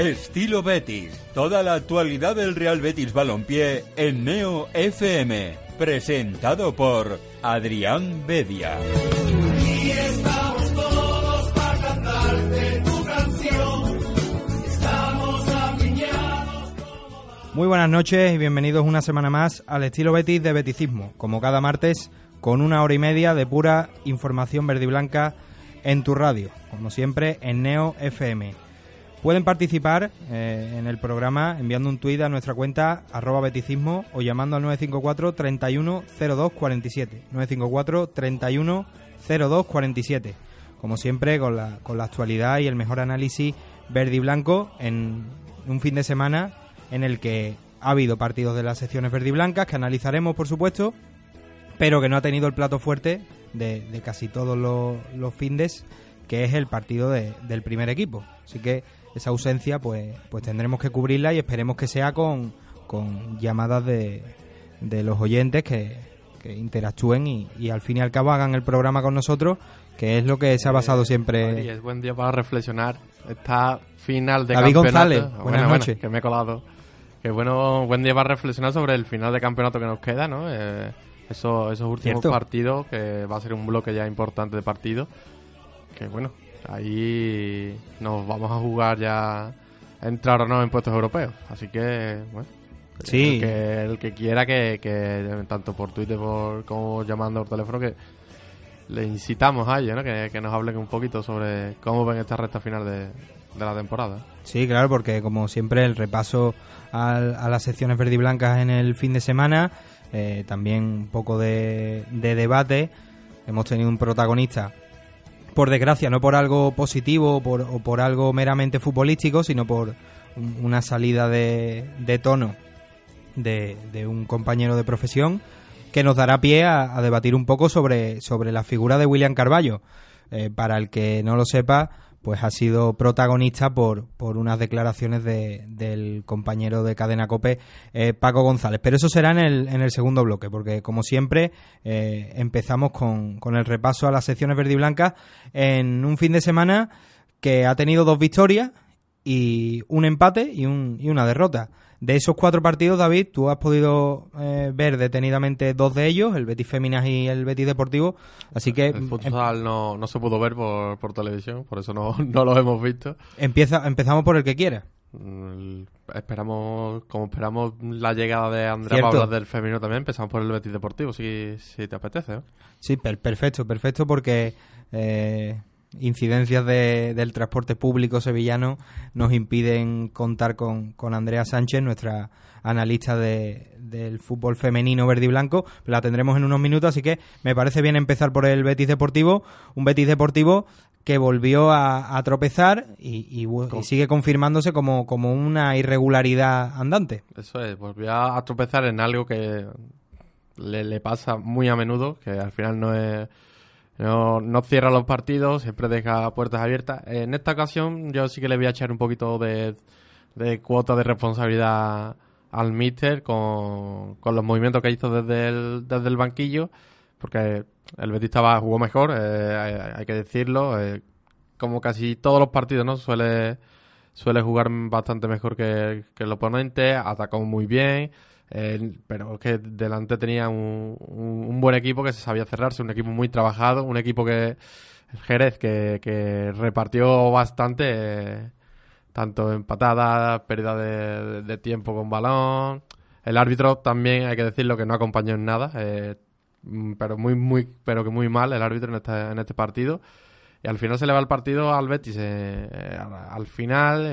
Estilo Betis. Toda la actualidad del Real Betis Balompié en Neo FM. Presentado por Adrián Bedia. Muy buenas noches y bienvenidos una semana más al estilo Betis de Beticismo, como cada martes, con una hora y media de pura información verde y blanca en tu radio, como siempre en Neo FM. Pueden participar eh, en el programa enviando un tuit a nuestra cuenta arroba beticismo o llamando al 954 31 02 47. 954 31 02 47. Como siempre, con la, con la actualidad y el mejor análisis verde y blanco en un fin de semana en el que ha habido partidos de las secciones verde y blancas que analizaremos, por supuesto, pero que no ha tenido el plato fuerte de, de casi todos los, los findes, que es el partido de- del primer equipo. Así que esa ausencia, pues, pues tendremos que cubrirla y esperemos que sea con, con llamadas de, de los oyentes que, que interactúen y, y al fin y al cabo hagan el programa con nosotros, que es lo que se ha basado siempre. Madrid, es buen día para reflexionar. Esta final de David campeonato. González, buenas bueno, noches. que me he colado. Que bueno, buen día para reflexionar sobre el final de campeonato que nos queda, ¿no? Eh, eso- esos últimos Cierto. partidos, que va a ser un bloque ya importante de partidos. Que bueno, ahí nos vamos a jugar ya entrar o no en puestos europeos. Así que, bueno. Sí. El que, el que quiera que, que tanto por Twitter por, como llamando por teléfono, que le incitamos a ellos, ¿no? Que, que nos hablen un poquito sobre cómo ven esta recta final de, de la temporada. Sí, claro, porque como siempre el repaso al- a, las secciones verde y blancas en el fin de semana, eh, también un poco de, de debate. Hemos tenido un protagonista, por desgracia, no por algo positivo o por, o por algo meramente futbolístico, sino por un- una salida de, de tono de, de un compañero de profesión que nos dará pie a, a debatir un poco sobre, sobre la figura de William Carballo. Eh, para el que no lo sepa, pues ha sido protagonista por, por unas declaraciones de- del compañero de Cadena Cope, eh, Paco González. Pero eso será en el, en el segundo bloque, porque como siempre eh, empezamos con, con el repaso a las secciones verde y blancas en un fin de semana que ha tenido dos victorias y un empate y, un, y una derrota. De esos cuatro partidos, David, tú has podido eh, ver detenidamente dos de ellos, el Betis Féminas y el Betis Deportivo. Así que El em- futsal no, no se pudo ver por, por televisión, por eso no, no lo hemos visto. empieza, empezamos por el que quiera. Esperamos, como esperamos la llegada de Andrea. Pablas del femenino también, empezamos por el Betis Deportivo, si, si te apetece. Sí, per- perfecto, perfecto, porque eh, incidencias de- del transporte público sevillano nos impiden contar con, con Andrea Sánchez, nuestra analista de- del fútbol femenino verde y blanco. La tendremos en unos minutos, así que me parece bien empezar por el Betis Deportivo, un Betis Deportivo que volvió a, a tropezar y, y bu- y sigue confirmándose como, como una irregularidad andante. Eso es, volvió a, a tropezar en algo que le, le pasa muy a menudo, que al final no es... No, no cierra los partidos, siempre deja puertas abiertas. En esta ocasión yo sí que le voy a echar un poquito de, de cuota de responsabilidad al míster con, con los movimientos que hizo desde el, desde el banquillo, porque el Betis estaba, jugó mejor, eh, hay, hay que decirlo. eh, como casi todos los partidos, ¿no? Suele, suele jugar bastante mejor que, que el oponente, atacó muy bien, eh, pero es que delante tenía un, un- un buen equipo que se sabía cerrarse, un equipo muy trabajado, un equipo que, Jerez, que, que repartió bastante, eh, tanto en patadas, pérdida de, tiempo con balón. El árbitro también, hay que decirlo, que no acompañó en nada, eh, mm, pero muy, muy, pero que muy mal el árbitro en este, en este partido. Y al final se le va el partido al Betis. eh, eh, al, al final,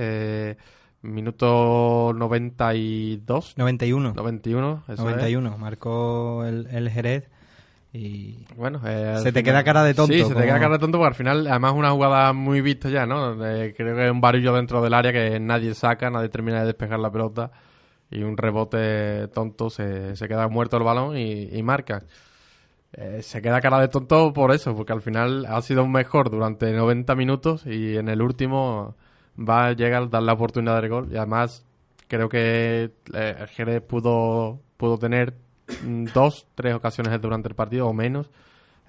minuto 92. 91. 91, eso es. 91, marcó el, el Jerez Y Bueno, eh, Se te queda cara de tonto, Sí, se te queda cara de tonto porque al final, además, una jugada muy vista ya, ¿no? Eh, creo que es un varillo dentro del área que nadie saca, nadie termina de despejar la pelota y un rebote tonto se, se queda muerto el balón y, y marca. Eh, se queda cara de tonto por eso, porque al final ha sido mejor durante 90 minutos y en el último va a llegar a dar la oportunidad del gol y además creo que eh, el Jerez pudo, pudo tener mm, dos, tres ocasiones durante el partido o menos.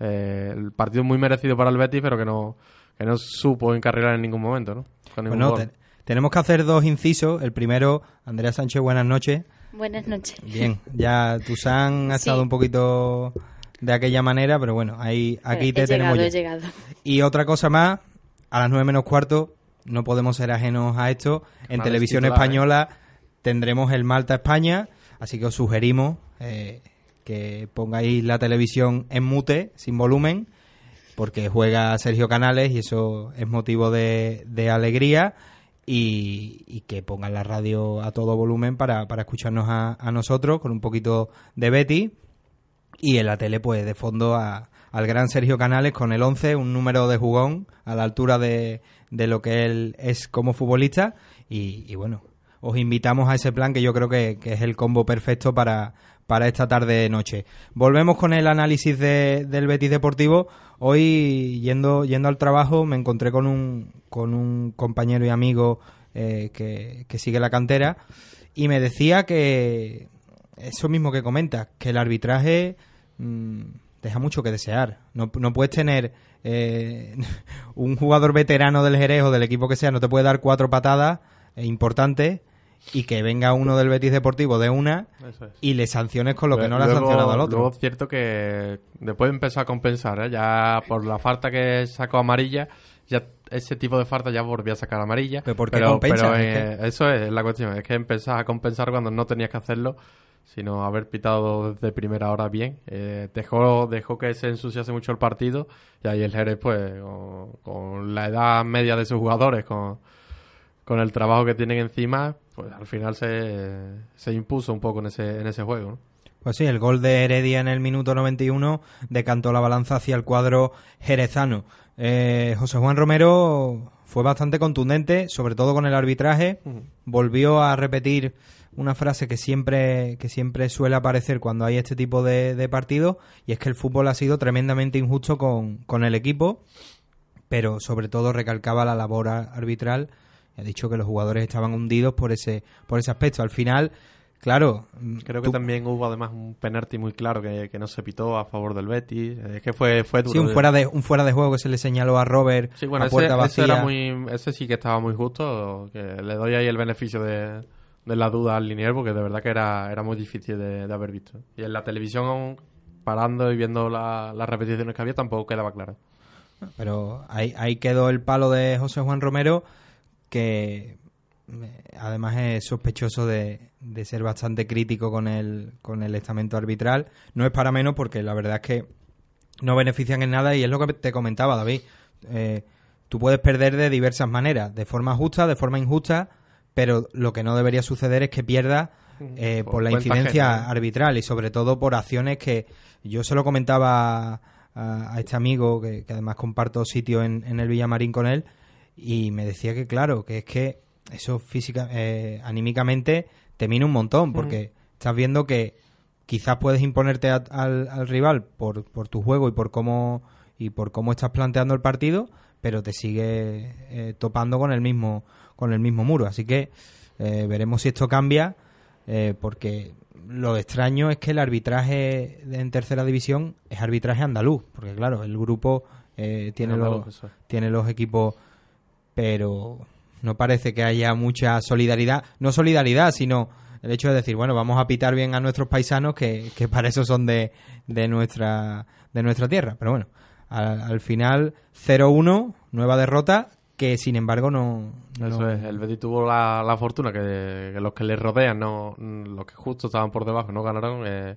Eh, el partido muy merecido para el Betis, pero que no, que no supo encarrilar en ningún momento, ¿no? Con ningún bueno, gol. te- tenemos que hacer dos incisos. El primero, Andrea Sánchez, buenas noches. Buenas noches. Bien, ya Tusan ha Sí. estado un poquito de aquella manera, pero bueno, ahí aquí te tenemos he llegado. Y otra cosa más, a las nueve menos cuarto, no podemos ser ajenos a esto. En televisión titular, española tendremos el Malta España, así que os sugerimos eh, que pongáis la televisión en mute, sin volumen, porque juega Sergio Canales y eso es motivo de, de alegría. Y, y que pongan la radio a todo volumen para, para escucharnos a, a nosotros con un poquito de Betty y en la tele, pues de fondo a- al gran Sergio Canales con el 11, un número de jugón a la altura de, de lo que él es como futbolista. Y, bueno, os invitamos a ese plan que yo creo que, que es el combo perfecto para, para esta tarde-noche. Volvemos con el análisis de- del Betis Deportivo. Hoy, yendo, yendo al trabajo, me encontré con un, con un compañero y amigo eh, que, que sigue la cantera y me decía que eso mismo que comentas, que el arbitraje mm, deja mucho que desear. No, no puedes tener eh, un jugador veterano del Jerez o del equipo que sea, no te puede dar cuatro patadas eh, importantes y que venga uno del Betis Deportivo de una es. y le sanciones con lo que no le ha sancionado al otro. Luego es cierto que después empezó a compensar, ¿eh? ya por la falta que sacó amarilla, ya ese tipo de falta ya volvió a sacar amarilla. ¿Pero por qué compensa? pero, eh, eso es la cuestión, es que empezás a compensar cuando no tenías que hacerlo, sino haber pitado desde primera hora bien. Eh, dejó, dejó que se ensuciase mucho el partido y ahí el Jerez, pues, con, con la edad media de sus jugadores, con, con el trabajo que tienen encima, pues al final se, se impuso un poco en ese, en ese juego, ¿no? Pues sí, el gol de Heredia en el minuto 91 decantó la balanza hacia el cuadro jerezano. Eh, José Juan Romero fue bastante contundente, sobre todo con el arbitraje. Volvió a repetir una frase que siempre, que siempre suele aparecer cuando hay este tipo de, de partidos, y es que el fútbol ha sido tremendamente injusto con, con el equipo, pero sobre todo recalcaba la labor arbitral. Ha dicho que los jugadores estaban hundidos por ese, por ese aspecto. Al final, claro. Creo que tú- también hubo además un penalti muy claro que, que no se pitó a favor del Betis. Es que fue, fue duro. Sí, un fuera de un fuera de juego que se le señaló a Robert Sí, bueno, a ese, puerta ese vacía. era muy, ese sí que estaba muy justo. Que le doy ahí el beneficio de, de la duda al linier porque de verdad que era, era muy difícil de, haber visto. Y en la televisión, aún parando y viendo la- las repeticiones que había, tampoco quedaba claro. Pero ahí, ahí quedó el palo de José Juan Romero, que eh, además es sospechoso de, de ser bastante crítico con el, con el estamento arbitral. No es para menos porque la verdad es que no benefician en nada y es lo que te comentaba, David. Eh, tú puedes perder de diversas maneras, de forma justa, de forma injusta, pero lo que no debería suceder es que pierdas eh, Por por la incidencia arbitral y sobre todo por acciones que yo se lo comentaba a, a este amigo que, que además comparto sitio en, en el Villamarín con él y me decía que claro que es que eso física eh, anímicamente te mina un montón porque estás viendo que quizás puedes imponerte a- al, al rival por, por tu juego y por cómo y por cómo estás planteando el partido pero te sigue eh, topando con el mismo con el mismo muro. Así que eh, veremos si esto cambia eh, porque lo extraño es que el arbitraje en tercera división es arbitraje andaluz, porque claro, el grupo eh, tiene, Andaluz, los, eso tiene los equipos, pero no parece que haya mucha solidaridad, no solidaridad, sino el hecho de decir, bueno, vamos a pitar bien a nuestros paisanos que, que para eso son de, de nuestra de nuestra tierra, pero bueno, al, al final 0-1, nueva derrota que sin embargo no, es, el Betis tuvo la, la fortuna que, que los que le rodean, no los que justo estaban por debajo, no ganaron. eh,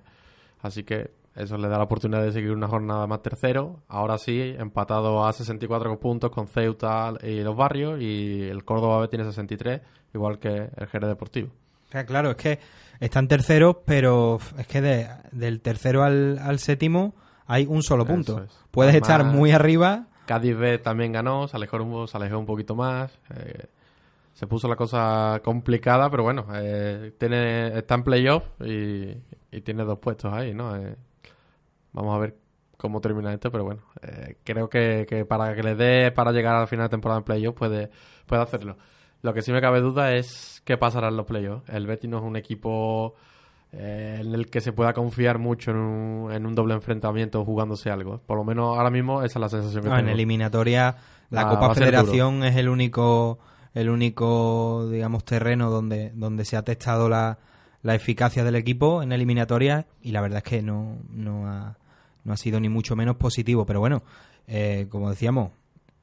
así que eso le da la oportunidad de seguir una jornada más tercero. Ahora sí, empatado a 64 puntos con Ceuta y los barrios. Y el Córdoba B tiene 63, igual que el Jerez Deportivo. Claro, es que están terceros, pero es que de- del tercero al, al séptimo hay un solo punto. es. Puedes Además- estar muy arriba, Cádiz B también ganó, se alejó se alejó un poquito más. eh, se puso la cosa complicada, pero bueno, eh, tiene, está en playoff y, y tiene dos puestos ahí, ¿no? Eh, vamos a ver cómo termina esto, pero bueno, eh, creo que, que para que le dé para llegar al final de temporada en playoff puede, puede hacerlo. Lo que sí me cabe duda es qué pasará en los playoffs. El Betis no es un equipo eh, en el que se pueda confiar mucho en un, en un doble enfrentamiento jugándose algo. Por lo menos ahora mismo esa es la sensación que No, en tengo. eliminatoria la Va- Copa Federación es el único el único digamos terreno donde donde se ha testado la, la eficacia del equipo en eliminatoria y la verdad es que no no ha, no ha sido ni mucho menos positivo pero bueno eh, como decíamos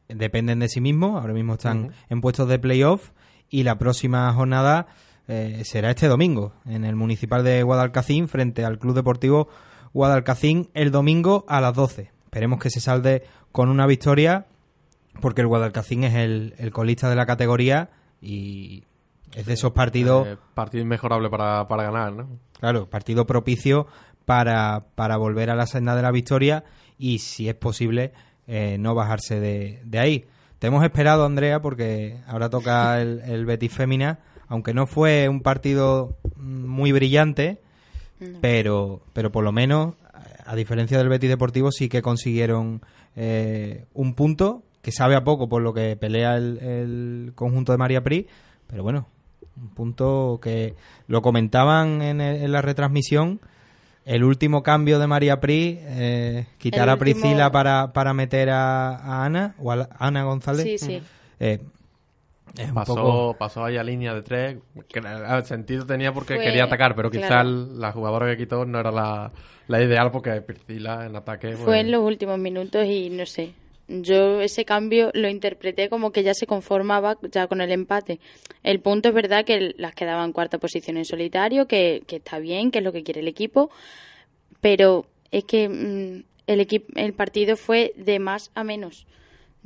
dependen de sí mismos ahora mismo están en puestos de playoff y la próxima jornada eh, será este domingo en el municipal de Guadalcacín frente al Club Deportivo Guadalcacín el domingo a las 12 esperemos que se salde con una victoria porque el Guadalcacín es el, el colista de la categoría y es de esos partidos, Eh, partido inmejorable para, para ganar, ¿no? claro, partido propicio para, para volver a la senda de la victoria y si es posible eh, no bajarse de, de ahí. Te hemos esperado, Andrea, porque ahora toca el, el Betis Fémina, aunque no fue un partido muy brillante, pero, pero por lo menos, a diferencia del Betis Deportivo, sí que consiguieron eh, un punto que sabe a poco por lo que pelea el, el conjunto de María Pri, pero bueno, un punto que lo comentaban en, el- en la retransmisión. El último cambio de María Pri, eh, quitar El a último- Priscila para, para meter a, a Ana, o a la- Ana González. Sí, sí. eh, es Pasó, poco- pasó ahí a línea de tres. Que, a- sentido tenía porque Fue- quería atacar, pero quizá claro. el- la jugadora que quitó no era la, la ideal porque Priscila en ataque. Fue pues, en los últimos minutos y no sé. Yo ese cambio lo interpreté como que ya se conformaba ya con el empate. El punto es verdad que las quedaba en cuarta posición en solitario, que, que está bien, que es lo que quiere el equipo, pero es que mm, el, equipo, el partido fue de más a menos.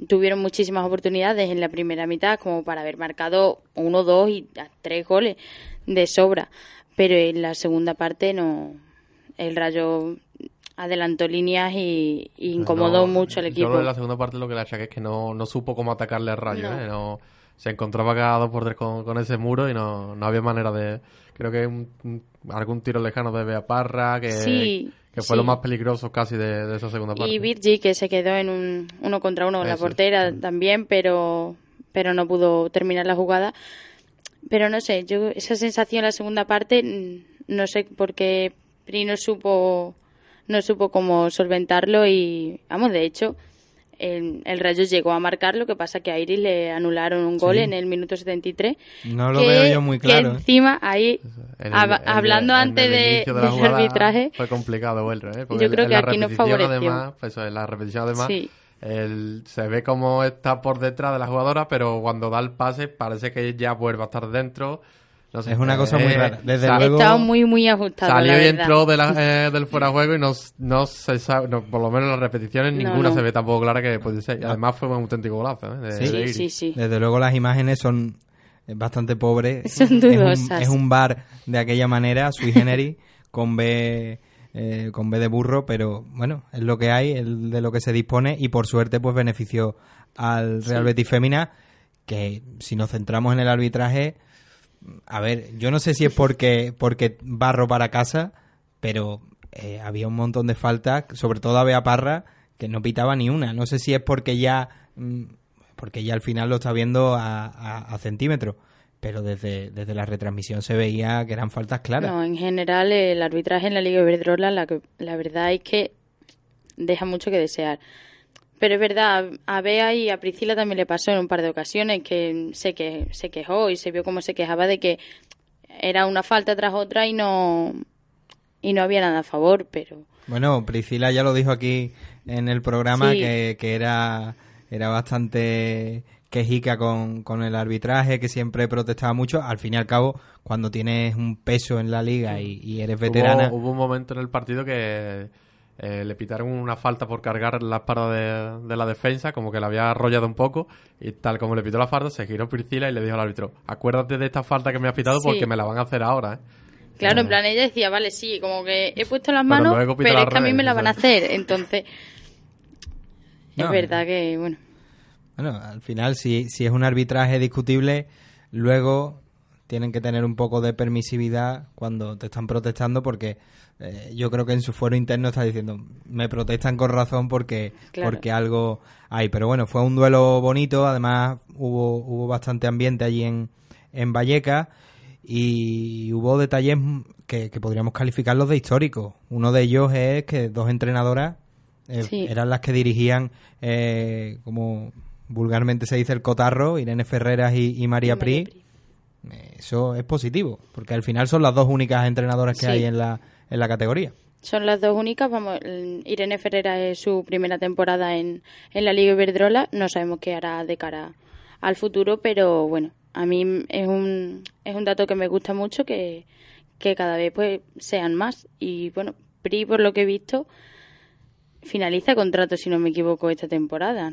Tuvieron muchísimas oportunidades en la primera mitad como para haber marcado uno, dos y tres goles de sobra, pero en la segunda parte no. El Rayo adelantó líneas y, y incomodó no, mucho al equipo. Solo en la segunda parte lo que le achaqué es que no, no supo cómo atacarle al rayo. No. ¿eh? No- se encontraba cada dos por tres con, con ese muro y no, no había manera de. Creo que un- un- algún tiro lejano de Bea Parra, que, Sí, que fue sí. lo más peligroso casi de, de esa segunda parte. Y Virgi, que se quedó en un uno contra uno con la es. portera también, pero, pero no pudo terminar la jugada. Pero no sé, yo esa sensación en la segunda parte, mm, no sé por qué Pri no supo, no supo cómo solventarlo y, vamos, de hecho, el, el Rayo llegó a marcar, lo que pasa que a Iris le anularon un gol Sí. en el minuto 73. No lo que- veo yo muy que claro. ¿eh? encima ahí, En el- hab- en el- hablando antes de, del jugada arbitraje, Fue complicado verlo, ¿eh? Yo creo que la aquí nos repetición, favoreció. Además, pues en la repetición, además, Sí. el- se ve como está por detrás de la jugadora, pero cuando da el pase parece que ya vuelve a estar dentro. No sé, Es una cosa muy eh, rara. Desde luego- estaba muy, muy ajustado. Salió la y entró de la- eh, del fuera de juego y no, no se sabe, no, por lo menos en las repeticiones No, ninguna no. se ve tampoco clara que puede ser. Y además fue un auténtico golazo, ¿eh? de- Sí. de. Sí, sí. Desde luego las imágenes son bastante pobres. Son Es un- dudosas. Es un, bar de aquella manera, sui generis, con B, eh, con B de burro, pero bueno, es lo que hay, es de lo que se dispone y por suerte pues benefició al Real Sí. Betis Fémina, que si nos centramos en el arbitraje, a ver, yo no sé si es porque, porque barro para casa, pero eh, había un montón de faltas, sobre todo a Bea Parra, que no pitaba ni una. No sé si es porque ya, mm, porque ya al final lo está viendo a, a- centímetros, pero desde, desde la retransmisión se veía que eran faltas claras. No, en general el arbitraje en la Liga Iberdrola la, la verdad es que deja mucho que desear. Pero es verdad, a Bea y a Priscila también le pasó en un par de ocasiones que se, que se quejó y se vio cómo se quejaba de que era una falta tras otra y no y no había nada a favor, pero Bueno, Priscila ya lo dijo aquí en el programa Sí. que, que era, era bastante quejica con, con el arbitraje, que siempre protestaba mucho. Al fin y al cabo, cuando tienes un peso en la liga y, y eres veterana... Hubo, hubo un momento en el partido que eh, le pitaron una falta por cargar la espalda de, de la defensa, como que la había arrollado un poco, y tal como le pitó la falta, se giró Priscila y le dijo al árbitro, acuérdate de esta falta que me has pitado Sí. porque me la van a hacer ahora, ¿eh? Claro, en plan ella decía, vale, sí, como que he puesto las Pero manos, pero al es que a mí me la van a hacer. Entonces, No, es verdad que, bueno, Bueno, al final, si, si es un arbitraje discutible, luego tienen que tener un poco de permisividad cuando te están protestando, porque eh, yo creo que en su fuero interno está diciendo, me protestan con razón porque, Claro. porque algo hay. Pero bueno, fue un duelo bonito, además hubo, hubo bastante ambiente allí en, en Vallecas y hubo detalles que, que podríamos calificarlos de históricos. Uno de ellos es que dos entrenadoras eh, Sí. eran las que dirigían, eh, como vulgarmente se dice, el cotarro, Irene Ferreras y, y María, María Pri. Pri. Eso es positivo, porque al final son las dos únicas entrenadoras que Sí. hay en la, en la categoría. son las dos únicas. Vamos, Irene Ferrera es su primera temporada en, en la Liga Iberdrola. No sabemos qué hará de cara al futuro, pero bueno, a mí es un, es un dato que me gusta mucho que, que cada vez pues sean más. Y bueno, Pri, por lo que he visto, finaliza contrato, si no me equivoco, esta temporada.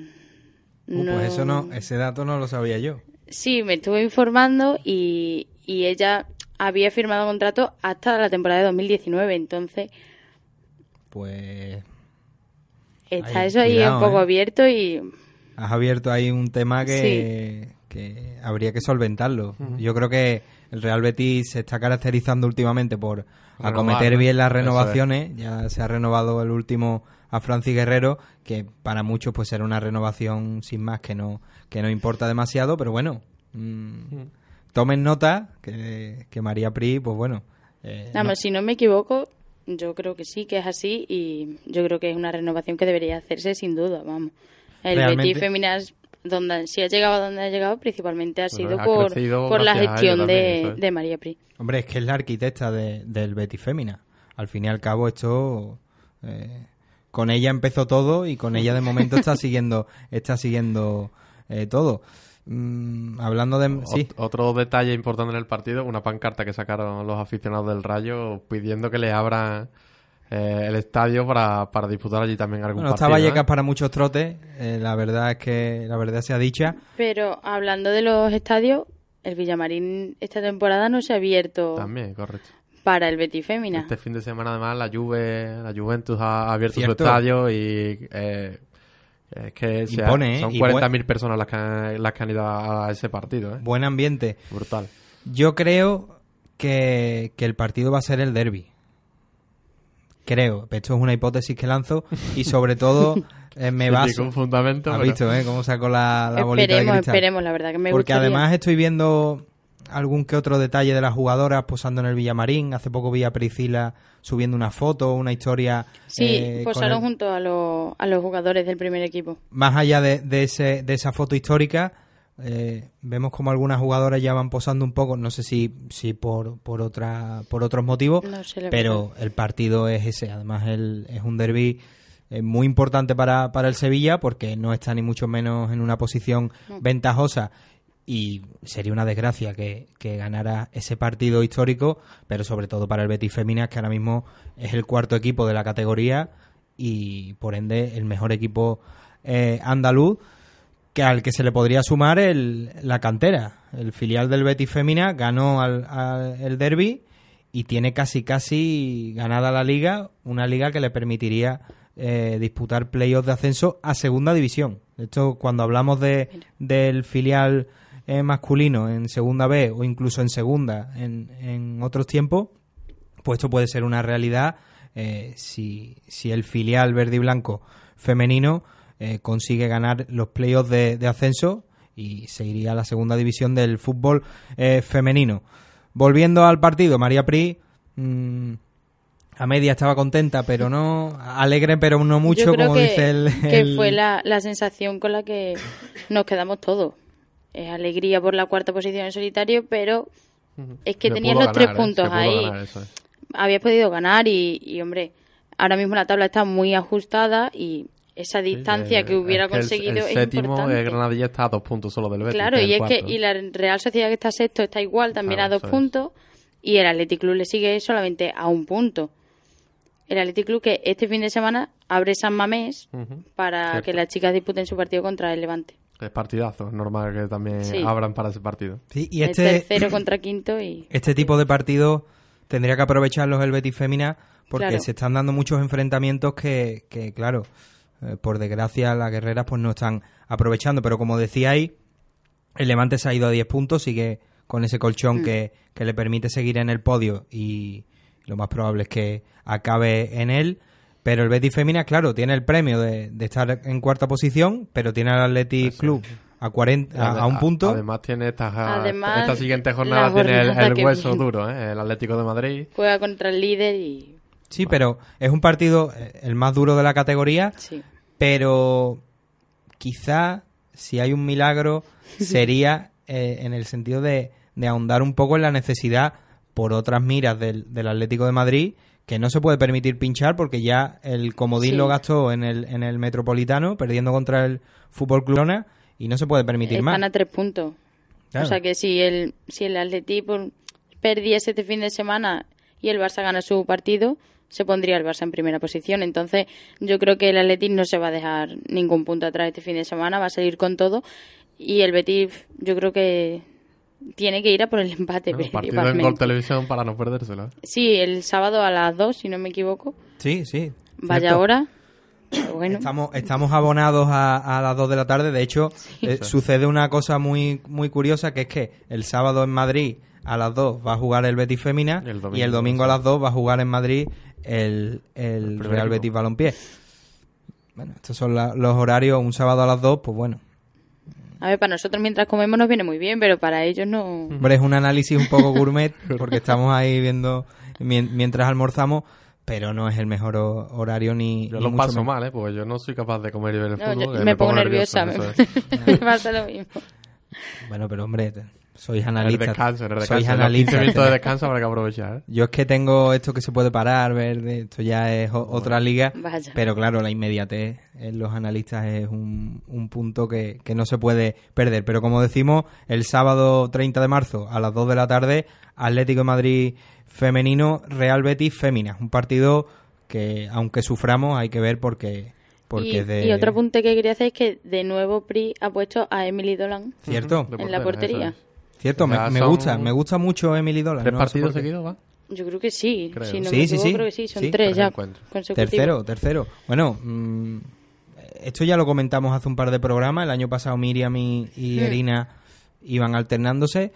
Uh, Pues eso no, ese dato no lo sabía yo. Sí, me estuve informando y, y ella había firmado contrato hasta la temporada de 2019, entonces Pues está Ay, eso ahí cuidado, un poco ¿eh? abierto y has abierto ahí un tema que, que habría que solventarlo. Yo creo que el Real Betis se está caracterizando últimamente por Renovar, acometer bien las es. renovaciones. Ya se ha renovado el último a Francis Guerrero, que para muchos pues era una renovación sin más que no que no importa demasiado, pero bueno, mm, tomen nota que, que María Pri, pues bueno, eh, Vamos, no- si no me equivoco, yo creo que sí, que es así y yo creo que es una renovación que debería hacerse sin duda, vamos. El Realmente. Betis Feminas, donde, si ha llegado a donde ha llegado, principalmente ha Bueno, sido ha por, por la gestión de, de María Pri. Hombre, es que es la arquitecta de- del Betis Fémina. Al fin y al cabo, esto. eh, con ella empezó todo y con ella de momento está siguiendo está siguiendo eh, todo. Mm, hablando de. Sí, Ot- Otro detalle importante en el partido, una pancarta que sacaron los aficionados del Rayo pidiendo que le abran eh, el estadio para, para disputar allí también algún bueno, partido. Vallecas ¿eh? para muchos trotes. eh, la verdad es que la verdad sea dicha. Pero hablando de los estadios, el Villamarín esta temporada no se ha abierto También, correcto. para el Betis Fémina. Este fin de semana además la Juve, la Juventus ha abierto Cierto. su estadio y eh, es que se ha- Impone, ¿eh? son Y 40.000 personas las que, han, las que han ido a, ese partido. ¿eh? Buen ambiente. Brutal. Yo creo que, que el partido va a ser el derby. Creo. Esto es una hipótesis que lanzo y sobre todo eh, me baso. fundamento. ¿Has pero- visto, eh? Cómo sacó la, la bolita de esperemos, cristal. esperemos, la verdad que me Porque gustaría. además estoy viendo algún que otro detalle de las jugadoras posando en el Villamarín. Hace poco vi a Priscila subiendo una foto, una historia. Sí, eh, posaron el- junto a, los- a los jugadores del primer equipo. Más allá de, de ese, de esa foto histórica, eh, vemos como algunas jugadoras ya van posando un poco, no sé si, si por, por, otra, por otros motivos, No pero el partido es ese. Además, el, es un derby eh, muy importante para, para el Sevilla porque no está ni mucho menos en una posición ventajosa y sería una desgracia que, que ganara ese partido histórico, pero sobre todo para el Betis Féminas, que ahora mismo es el cuarto equipo de la categoría y por ende el mejor equipo eh, andaluz que al que se le podría sumar el, la cantera. El filial del Betis Fémina ganó al, al- el derby y tiene casi casi ganada la liga, una liga que le permitiría eh, disputar playoffs de ascenso a segunda división. Hecho, cuando hablamos de, del filial eh, masculino en segunda B o incluso en segunda en, en otros tiempos, pues esto puede ser una realidad eh, si, si el filial verde y blanco femenino eh, consigue ganar los playoffs de, de ascenso y se iría a la segunda división del fútbol eh, femenino. Volviendo al partido, María Pri mm, a media estaba contenta, pero no alegre, pero no mucho, Yo creo como que, dice el, que el- fue la, la sensación con la que nos quedamos todos. Es alegría por la cuarta posición en solitario, pero es que tenías los ganar, tres ¿eh? puntos ahí. ganar, eso es. Habías podido ganar y, y, hombre, ahora mismo la tabla está muy ajustada y esa distancia Eh, que hubiera es que el- conseguido el, es séptimo, importante. el Granadilla está a dos puntos solo del Betis. Claro, que y es el que y la Real Sociedad que está sexto está igual, también Claro, a dos puntos, y el Athletic Club le sigue solamente a un punto. El Athletic Club que este fin de semana abre San Mamés para Cierto. que las chicas disputen su partido contra el Levante. Es partidazo, es normal que también Sí. abran para ese partido. Sí, y El este, tercero contra quinto y... este tipo de partidos tendría que aprovecharlos el Betis Fémina porque Claro. se están dando muchos enfrentamientos que, que claro, eh, por desgracia las guerreras pues no están aprovechando. Pero como decíais, el Levante se ha ido a 10 puntos, sigue con ese colchón Mm. que, que le permite seguir en el podio y lo más probable es que acabe en él. Pero el Betis Femina, claro, tiene el premio de, de estar en cuarta posición, pero tiene al Athletic Club a 40 a, a un punto. Además tiene esta, Además, esta siguiente jornada tiene el, hueso duro, ¿eh? el Atlético de Madrid. Juega contra el líder y Sí, pero es un partido eh, el más duro de la categoría, sí. pero quizá si hay un milagro sería eh, en el sentido de, de ahondar un poco en la necesidad por otras miras del, del Atlético de Madrid que no se puede permitir pinchar porque ya el comodín Sí. lo gastó en el, en el Metropolitano perdiendo contra el Fútbol Club y no se puede permitir Están más. a tres puntos. Claro. O sea que si el, si el Atleti perdiese este fin de semana y el Barça gana su partido, se pondría el Barça en primera posición. Entonces, yo creo que el Atleti no se va a dejar ningún punto atrás este fin de semana, va a salir con todo. Y el Betis, yo creo que tiene que ir a por el empate. Bueno, partido en. Gol Televisión para no perdérselo. Sí, el sábado a las 2, si no me equivoco. Sí, sí. Vaya cierto. hora. Pero bueno, Estamos, estamos abonados a, a las 2 de la tarde. De hecho, eh, sucede una cosa muy, muy curiosa, que es que el sábado en Madrid a las 2 va a jugar el Betis Femina Y el y domingo, el domingo a las 2 va a jugar en Madrid el, el Real. Betis Balompié. Bueno, estos son la- los horarios. Un sábado a las 2, pues bueno. A ver, para nosotros mientras comemos nos viene muy bien, pero para ellos no. Hombre, es un análisis un poco gourmet porque estamos ahí viendo mien- mientras almorzamos, pero no es el mejor ho- horario ni. Yo ni lo mucho paso menos. mal, ¿eh? porque yo no soy capaz de comer y ver el No, fútbol. yo- que me, pongo nervioso, nerviosa, es. me, me pasa lo mismo. Bueno, pero hombre, sois En el analistas. descanso, en el Sois descanso. 15 analistas. minutos de descanso habrá que aprovechar. ¿eh? Yo es que tengo esto que se puede parar, ver, de- esto ya es otra liga, Vaya. pero claro, la inmediatez en los analistas es un, un punto que, que no se puede perder. Pero como decimos, el sábado 30 de marzo a las 2 de la tarde, Atlético de Madrid femenino, Real Betis fémina. Un partido que, aunque suframos, hay que ver porque, porque y, de... y otro apunte que quería hacer es que de nuevo Pri ha puesto a Emily Dolan ¿Cierto? En la portería. Cierto, me, me gusta, me gusta mucho Emily. Dolan. ¿Tres no partidos seguidos va? Yo creo que sí. Creo. Si no Sí, me sí, equivoco, sí. creo que sí. Son Sí, tres ya. Tercero, tercero. Bueno, mm, esto ya lo comentamos hace un par de programas. El año pasado Miriam y, y Hmm. Erina iban alternándose.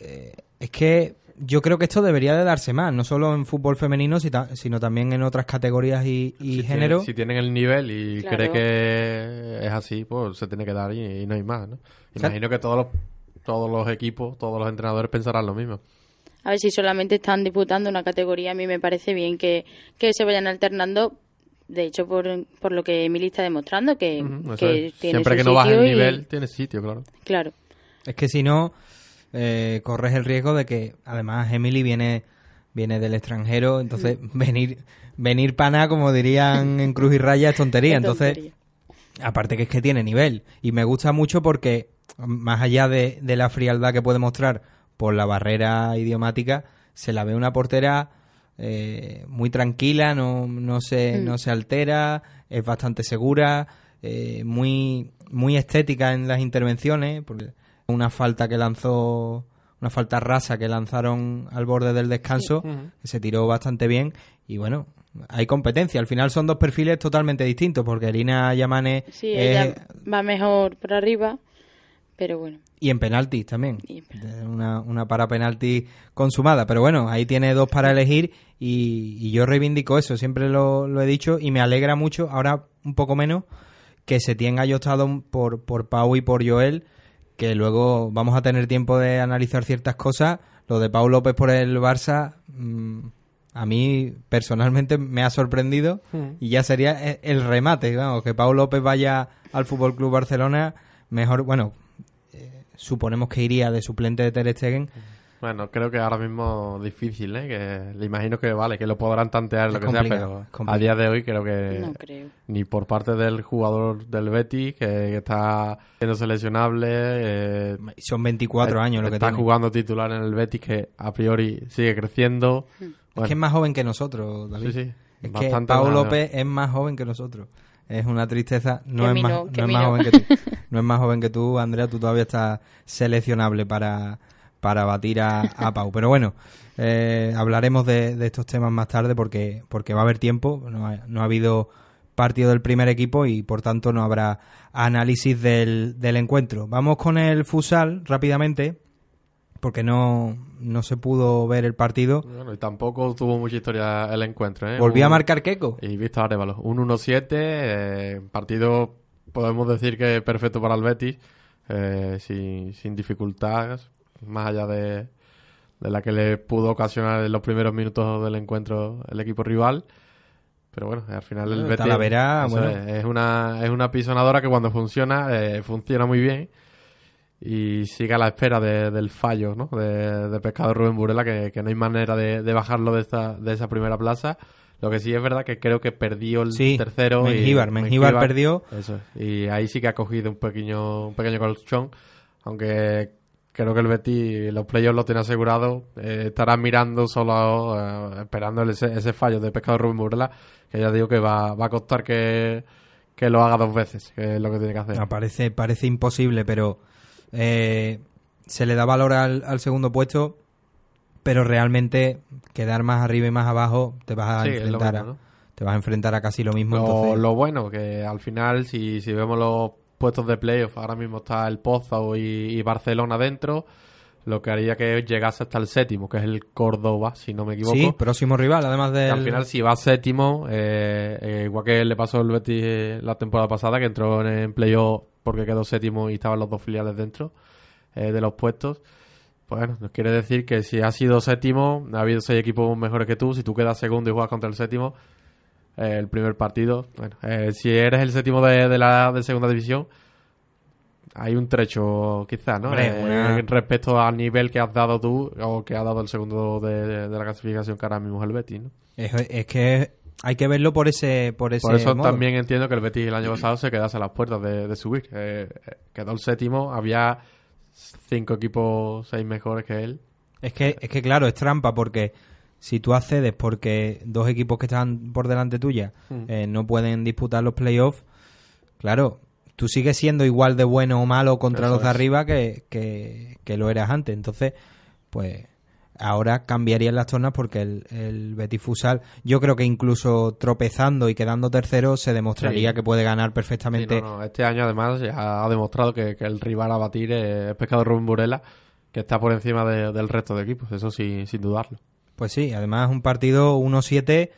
Eh, es que yo creo que esto debería de darse más, no solo en fútbol femenino, sino también en otras categorías y, y si género. Tienen, si tienen el nivel y Claro. cree que es así, pues se tiene que dar y, y no hay más, ¿no? Imagino que todos los, todos los equipos, todos los entrenadores pensarán lo mismo. A ver si solamente están disputando una categoría. A mí me parece bien que, que se vayan alternando. De hecho, por, por lo que Emily está demostrando, que, Ujú, eso que tiene Siempre su que no baje el y- nivel, tiene sitio, claro. Claro. Es que si no, eh, corres el riesgo de que, además, Emily viene, viene del extranjero, entonces Mm. venir, venir pana, como dirían en Cruz y Raya, es tontería. Entonces, tontería. aparte que es que tiene nivel. Y me gusta mucho porque, más allá de, de la frialdad que puede mostrar por la barrera idiomática, se la ve una portera eh, muy tranquila, no, no, se, Mm. no se altera, es bastante segura, eh, muy, muy estética en las intervenciones. Porque una falta que lanzó, una falta rasa que lanzaron al borde del descanso, que se tiró bastante bien. Y bueno, hay competencia. Al final son dos perfiles totalmente distintos, porque Erina Yamane Sí, es- ella va mejor por arriba, pero bueno. y en penaltis también. En Una, una para penalti consumada. Pero bueno, ahí tiene dos para elegir y, y yo reivindico eso, siempre lo, lo he dicho y me alegra mucho, ahora un poco menos, que se tenga ayostado por, por Pau y por Joel, que luego vamos a tener tiempo de analizar ciertas cosas. Lo de Pau López por el Barça, mm, a mí personalmente me ha sorprendido y ya sería e- el remate, vamos, que Pau López vaya al Fútbol Club Barcelona, mejor, bueno, suponemos que iría de suplente de Ter Stegen. Bueno, creo que ahora mismo difícil, ¿eh? Que le imagino que vale, que lo podrán tantear, Es lo que sea, pero a día de hoy creo que No creo. ni por parte del jugador del Betis, que, está siendo seleccionable, eh, Son 24 años lo que está tiene. jugando titular en el Betis, que a priori sigue creciendo. Hmm. Es que es más joven que nosotros, David. Sí, sí, Es que Pau López es más joven que nosotros. Es una tristeza. No es más, no, es más no. joven que tú. No es más joven que tú, Andrea. Tú todavía estás seleccionable para, para batir a, a Pau. Pero bueno, eh, hablaremos de, de estos temas más tarde porque, porque va a haber tiempo. No ha, no ha habido partido del primer equipo y por tanto no habrá análisis del, del encuentro. Vamos con el futsal rápidamente porque no, no se pudo ver el partido. Bueno, y tampoco tuvo mucha historia el encuentro. ¿eh? Volvió a marcar Keco. Y Víctor Arevalo. Un 1-7, eh, partido podemos decir que perfecto para el Betis, eh, sin, sin dificultades, más allá de, de la que le pudo ocasionar en los primeros minutos del encuentro el equipo rival. Pero bueno, al final el Betis Talavera, bueno. es, es una, es una pisonadora que cuando funciona, eh, funciona muy bien. Y sigue a la espera de- del fallo ¿no? de, de Pescado Rubén Burela, que, que no hay manera de, de bajarlo de, esta, de esa primera plaza. Lo que sí es verdad que creo que perdió el Sí, tercero. y- Mengíbar, Mengíbar perdió. Eso. Y ahí sí que ha cogido un pequeño, un pequeño colchón. Aunque creo que el Betis, los playoffs lo tiene asegurado. eh, estará mirando solo, eh, esperando ese, ese fallo de Pescado Rubén Burela. Que ya digo que va, va a costar que, que lo haga dos veces, que es lo que tiene que hacer. No, parece, parece imposible, pero eh, se le da valor al, al segundo puesto, pero realmente quedar más arriba y más abajo te vas a Sí, enfrentar mismo, a, te vas a enfrentar a casi lo mismo. Lo, entonces, lo bueno, que al final, si, si vemos los puestos de playoff, ahora mismo está el Pozo y, y Barcelona dentro, lo que haría que llegase hasta el séptimo, que es el Córdoba, si no me equivoco. sí, próximo rival, además del al final, si va séptimo, eh, eh, igual que le pasó al Betis eh, la temporada pasada, que entró en, en playoff porque quedó séptimo y estaban los dos filiales dentro eh, de los puestos. Pues bueno, nos quiere decir que si has sido séptimo, ha habido seis equipos mejores que tú. Si tú quedas segundo y juegas contra el séptimo, el primer partido, bueno, eh, si eres el séptimo de, de la de segunda división, hay un trecho quizás, ¿no? Hombre, Eh, Respecto al nivel que has dado tú o que ha dado el segundo de, de- de la clasificación que ahora mismo es el Betis, ¿no? es, es que hay que verlo por ese por ese Por eso modo. también entiendo que el Betis el año pasado se quedase a las puertas de, de subir. Eh, eh, quedó el séptimo, había cinco equipos, seis mejores que él. Es que, es que claro, es trampa porque si tú accedes porque dos equipos que están por delante tuya Mm. eh, no pueden disputar los playoffs, claro, tú sigues siendo igual de bueno o malo contra Eso los de arriba que, que, que lo eras antes. Entonces, pues ahora cambiarían las tornas porque el, el Betis Futsal, yo creo que incluso tropezando y quedando tercero, se demostraría Sí. que puede ganar Sí, perfectamente. no, no, Este año además ya ha demostrado que, que el rival a batir es Pescado Rubén Burela, que está por encima de- del resto de equipos, eso sí, sin dudarlo. Pues sí, además un partido 1-7.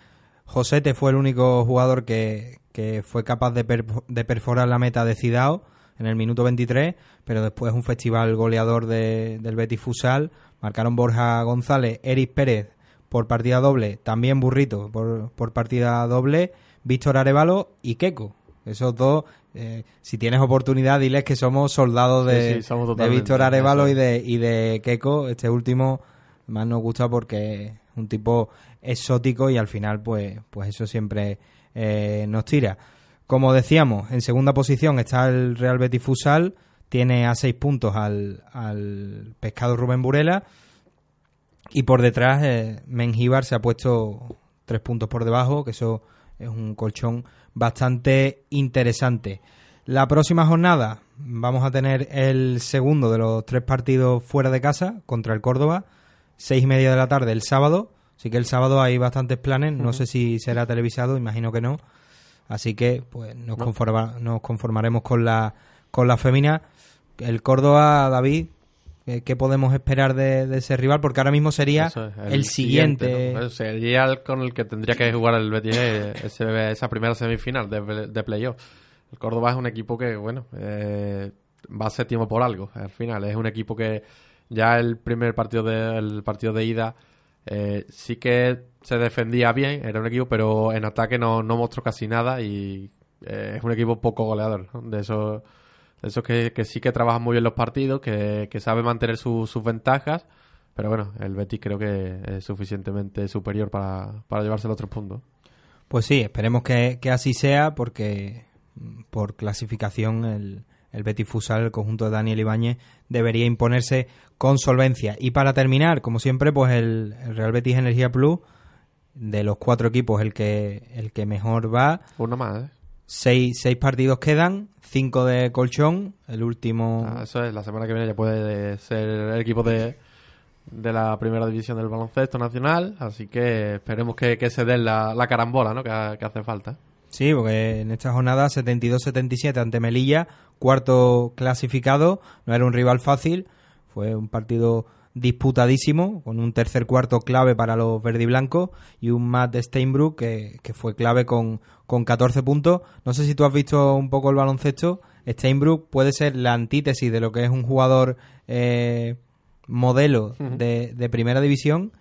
Josete fue el único jugador que, que fue capaz de, per- de perforar la meta de Cidao en el minuto 23, pero después un festival goleador de- del Betis Futsal. Marcaron Borja González, Eric Pérez por partida doble, también Burrito por, por partida doble, Víctor Arevalo y Keco. Esos dos, eh, si tienes oportunidad, diles que somos soldados de, sí, somos de totalmente, Víctor Arevalo y de, y de Keco. Este último más nos gusta porque es un tipo exótico y al final pues pues eso siempre eh, nos tira como decíamos en segunda posición está el Real Betis Futsal tiene a seis puntos al, al pescado Rubén Burela y por detrás eh, Mengíbar se ha puesto tres puntos por debajo que eso es un colchón bastante interesante la próxima jornada vamos a tener el segundo de los tres partidos fuera de casa contra el Córdoba seis y media de la tarde el sábado. Así que el sábado hay bastantes planes. No sé si será televisado, imagino que no. Así que pues nos, conforma- nos conformaremos con la con la femina. El Córdoba, David, ¿qué, qué podemos esperar de, de ese rival? Porque ahora mismo sería es, el, siguiente. ¿no? Sería el con el que tendría que jugar el Betis eh, ese- esa primera semifinal de, de playoff. El Córdoba es un equipo que, bueno, eh, va séptimo por algo. Al final es un equipo que ya el primer partido de, el partido de ida eh, sí que se defendía bien, era un equipo, pero en ataque no, no mostró casi nada y eh, es un equipo poco goleador. ¿no? De esos de que, que sí que trabajan muy bien los partidos, que, que sabe mantener su- sus ventajas. Pero bueno, el Betis creo que es suficientemente superior para, para llevarse los otros puntos. Pues sí, esperemos que, que así sea porque mm, por clasificación el, el Betis Futsal, el conjunto de Daniel Ibáñez, debería imponerse con solvencia. Y para terminar, como siempre, pues el, el Real Betis Energía Plus, de los cuatro equipos, el que, el que mejor va. Uno más, ¿eh? Seis, seis partidos quedan, cinco de colchón, el último... Ah, eso es, la semana que viene ya puede ser el equipo de, de la primera división del baloncesto nacional, así que esperemos que, que se den la, la carambola ¿no? que, que hace falta. Sí, porque en esta jornada 72-77 ante Melilla, cuarto clasificado, no era un rival fácil, fue un partido disputadísimo, con un tercer cuarto clave para los verde y un Matt Steinbrook que, que fue clave con, con 14 puntos. No sé si tú has visto un poco el baloncesto, Steinbrook puede ser la antítesis de lo que es un jugador eh, modelo de, de primera división,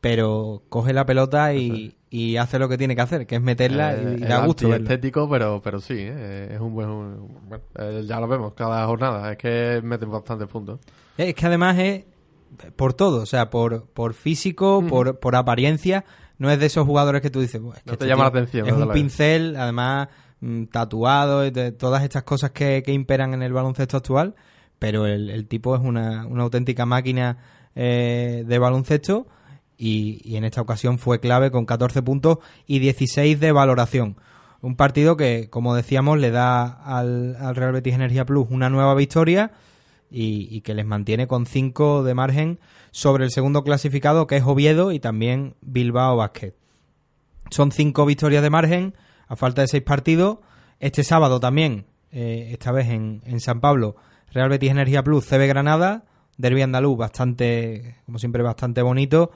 pero coge la pelota y, y hace lo que tiene que hacer, que es meterla Eh, y, y da gusto. verlo. antiestético, pero, pero sí, eh, es un buen... un- bueno, eh, ya lo vemos cada jornada, es que meten bastantes puntos. Es que además es por todo, o sea, por, por físico, por, por apariencia. No es de esos jugadores que tú dices, "Buah, es que No te este llama la atención, Es un luego". pincel, además mm, tatuado, de todas estas cosas que, que imperan en el baloncesto actual. Pero el, el tipo es una, una auténtica máquina eh, de baloncesto y, en esta ocasión fue clave con 14 puntos y 16 de valoración. Un partido que, como decíamos, le da al, al Real Betis Energía Plus una nueva victoria y, y que les mantiene con 5 de margen sobre el segundo clasificado que es Oviedo y también Bilbao Basket. Son 5 victorias de margen a falta de 6 partidos. Este sábado también, eh, esta vez en, en San Pablo, Real Betis Energía Plus, CB Granada, Derby Andaluz, bastante, como siempre, bastante bonito,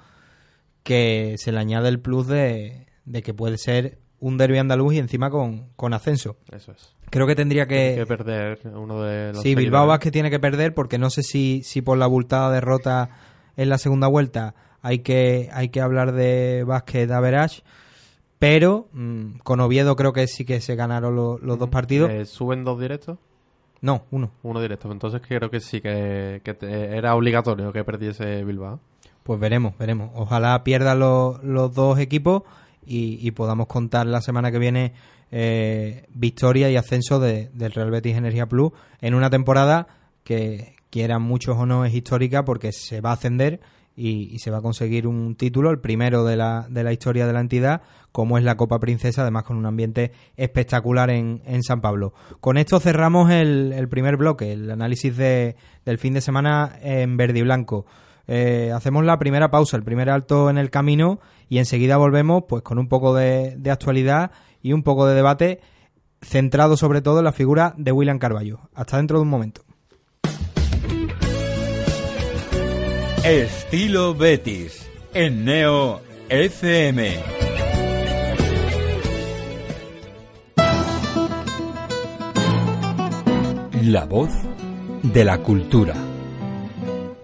que se le añade el plus de, de que puede ser un Derby Andaluz y encima con, con ascenso. Eso es. Creo que tendría que, Hay que perder uno de los Sí, Bilbao. Vázquez tiene que perder porque no sé si, si por la abultada derrota en la segunda vuelta hay que, hay que hablar de Vázquez de Average, pero mm, con Oviedo creo que sí que se ganaron lo- los dos partidos. Eh, ¿Suben dos directos? No, uno. Uno directo. Entonces creo que sí, que, que te- era obligatorio que perdiese Bilbao. Pues veremos, veremos. Ojalá pierdan los, los dos equipos y, y podamos contar la semana que viene eh, victoria y ascenso de- del Real Betis Energía Plus en una temporada que, quieran muchos o no, es histórica porque se va a ascender y, y se va a conseguir un título, el primero de la, de la historia de la entidad, como es la Copa Princesa, además con un ambiente espectacular en, en San Pablo. Con esto cerramos el, el primer bloque, el análisis de, del fin de semana en verde y blanco. Eh, hacemos la primera pausa, el primer alto en el camino y enseguida volvemos pues con un poco de, de actualidad y un poco de debate centrado sobre todo en la figura de William Carballo. Hasta dentro de un momento. Estilo Betis en Neo FM. La voz de la cultura.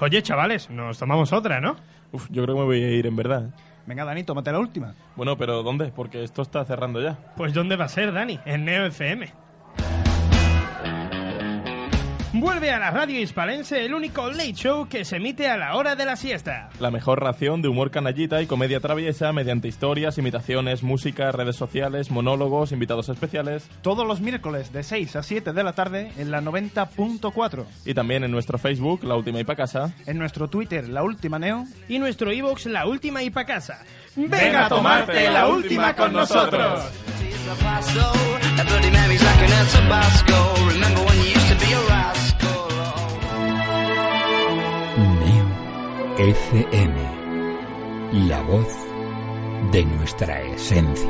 Oye, chavales, nos tomamos otra, ¿no? Uf, yo creo que me voy a ir en verdad. Venga, Dani, tómate la última. Bueno, pero ¿dónde? Porque esto está cerrando ya. Pues ¿dónde va a ser, Dani? En Neo FM. Vuelve a la radio hispalense el único late show que se emite a la hora de la siesta. La mejor ración de humor canallita y comedia traviesa mediante historias, imitaciones, música, redes sociales, monólogos, invitados especiales Todos los miércoles de 6 a 7 de la tarde en la 90.4. y también en nuestro Facebook, La Última y Pa' Casa. En nuestro Twitter, La Última Neo. Y nuestro iVoox, La Última y Pa' Casa. ¡Venga a tomarte la última con nosotros! Neo FM. La voz de nuestra esencia.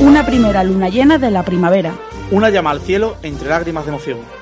Una primera luna llena de la primavera. Una llama al cielo entre lágrimas de emoción.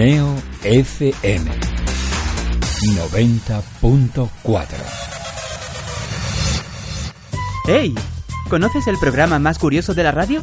Neo FM 90.4 ¡Hey! ¿Conoces el programa más curioso de la radio?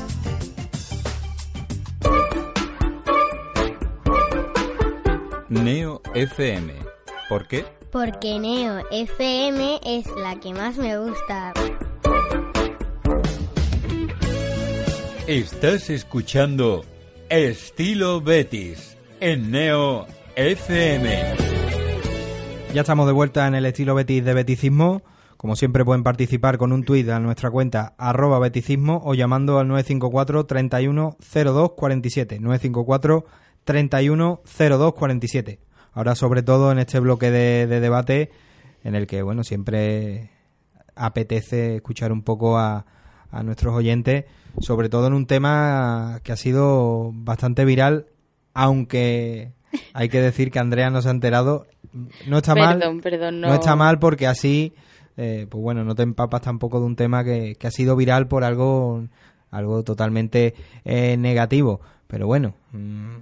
Neo FM. ¿Por qué? Porque Neo FM es la que más me gusta. Estás escuchando Estilo Betis en Neo FM. Ya estamos de vuelta en el estilo Betis de Beticismo. Como siempre pueden participar con un tuit a nuestra cuenta arroba beticismo o llamando al 954 31 02 47. 954 31 02 47. Ahora sobre todo en este bloque de, de debate en el que bueno siempre apetece escuchar un poco a, a nuestros oyentes, sobre todo en un tema que ha sido bastante viral, aunque hay que decir que Andrea no se ha enterado. No está mal. Perdón, no. está mal porque así, eh, pues bueno, no te empapas tampoco de un tema que, que ha sido viral por algo, algo totalmente eh, negativo. Pero bueno, mm,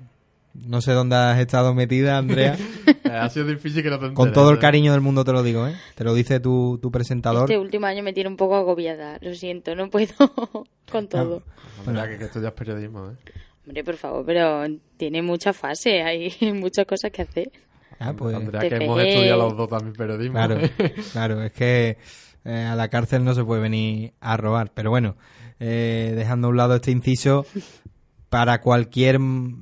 no sé dónde has estado metida, Andrea. Eh, ha sido difícil que no te Con todo el ¿eh? cariño del mundo te lo digo, ¿eh? Te lo dice tu, tu presentador. Este último año me tiene un poco agobiada, lo siento, no puedo con todo. Andrea, que, que esto ya es periodismo, ¿eh? Hombre, por favor, pero tiene mucha fase, hay muchas cosas que hacer. Ah, pues- Andrea, que hemos estudiado los dos también periodismo. Claro, claro, es que eh, a la cárcel no se puede venir a robar. Pero bueno, eh, dejando a un lado este inciso, para cualquier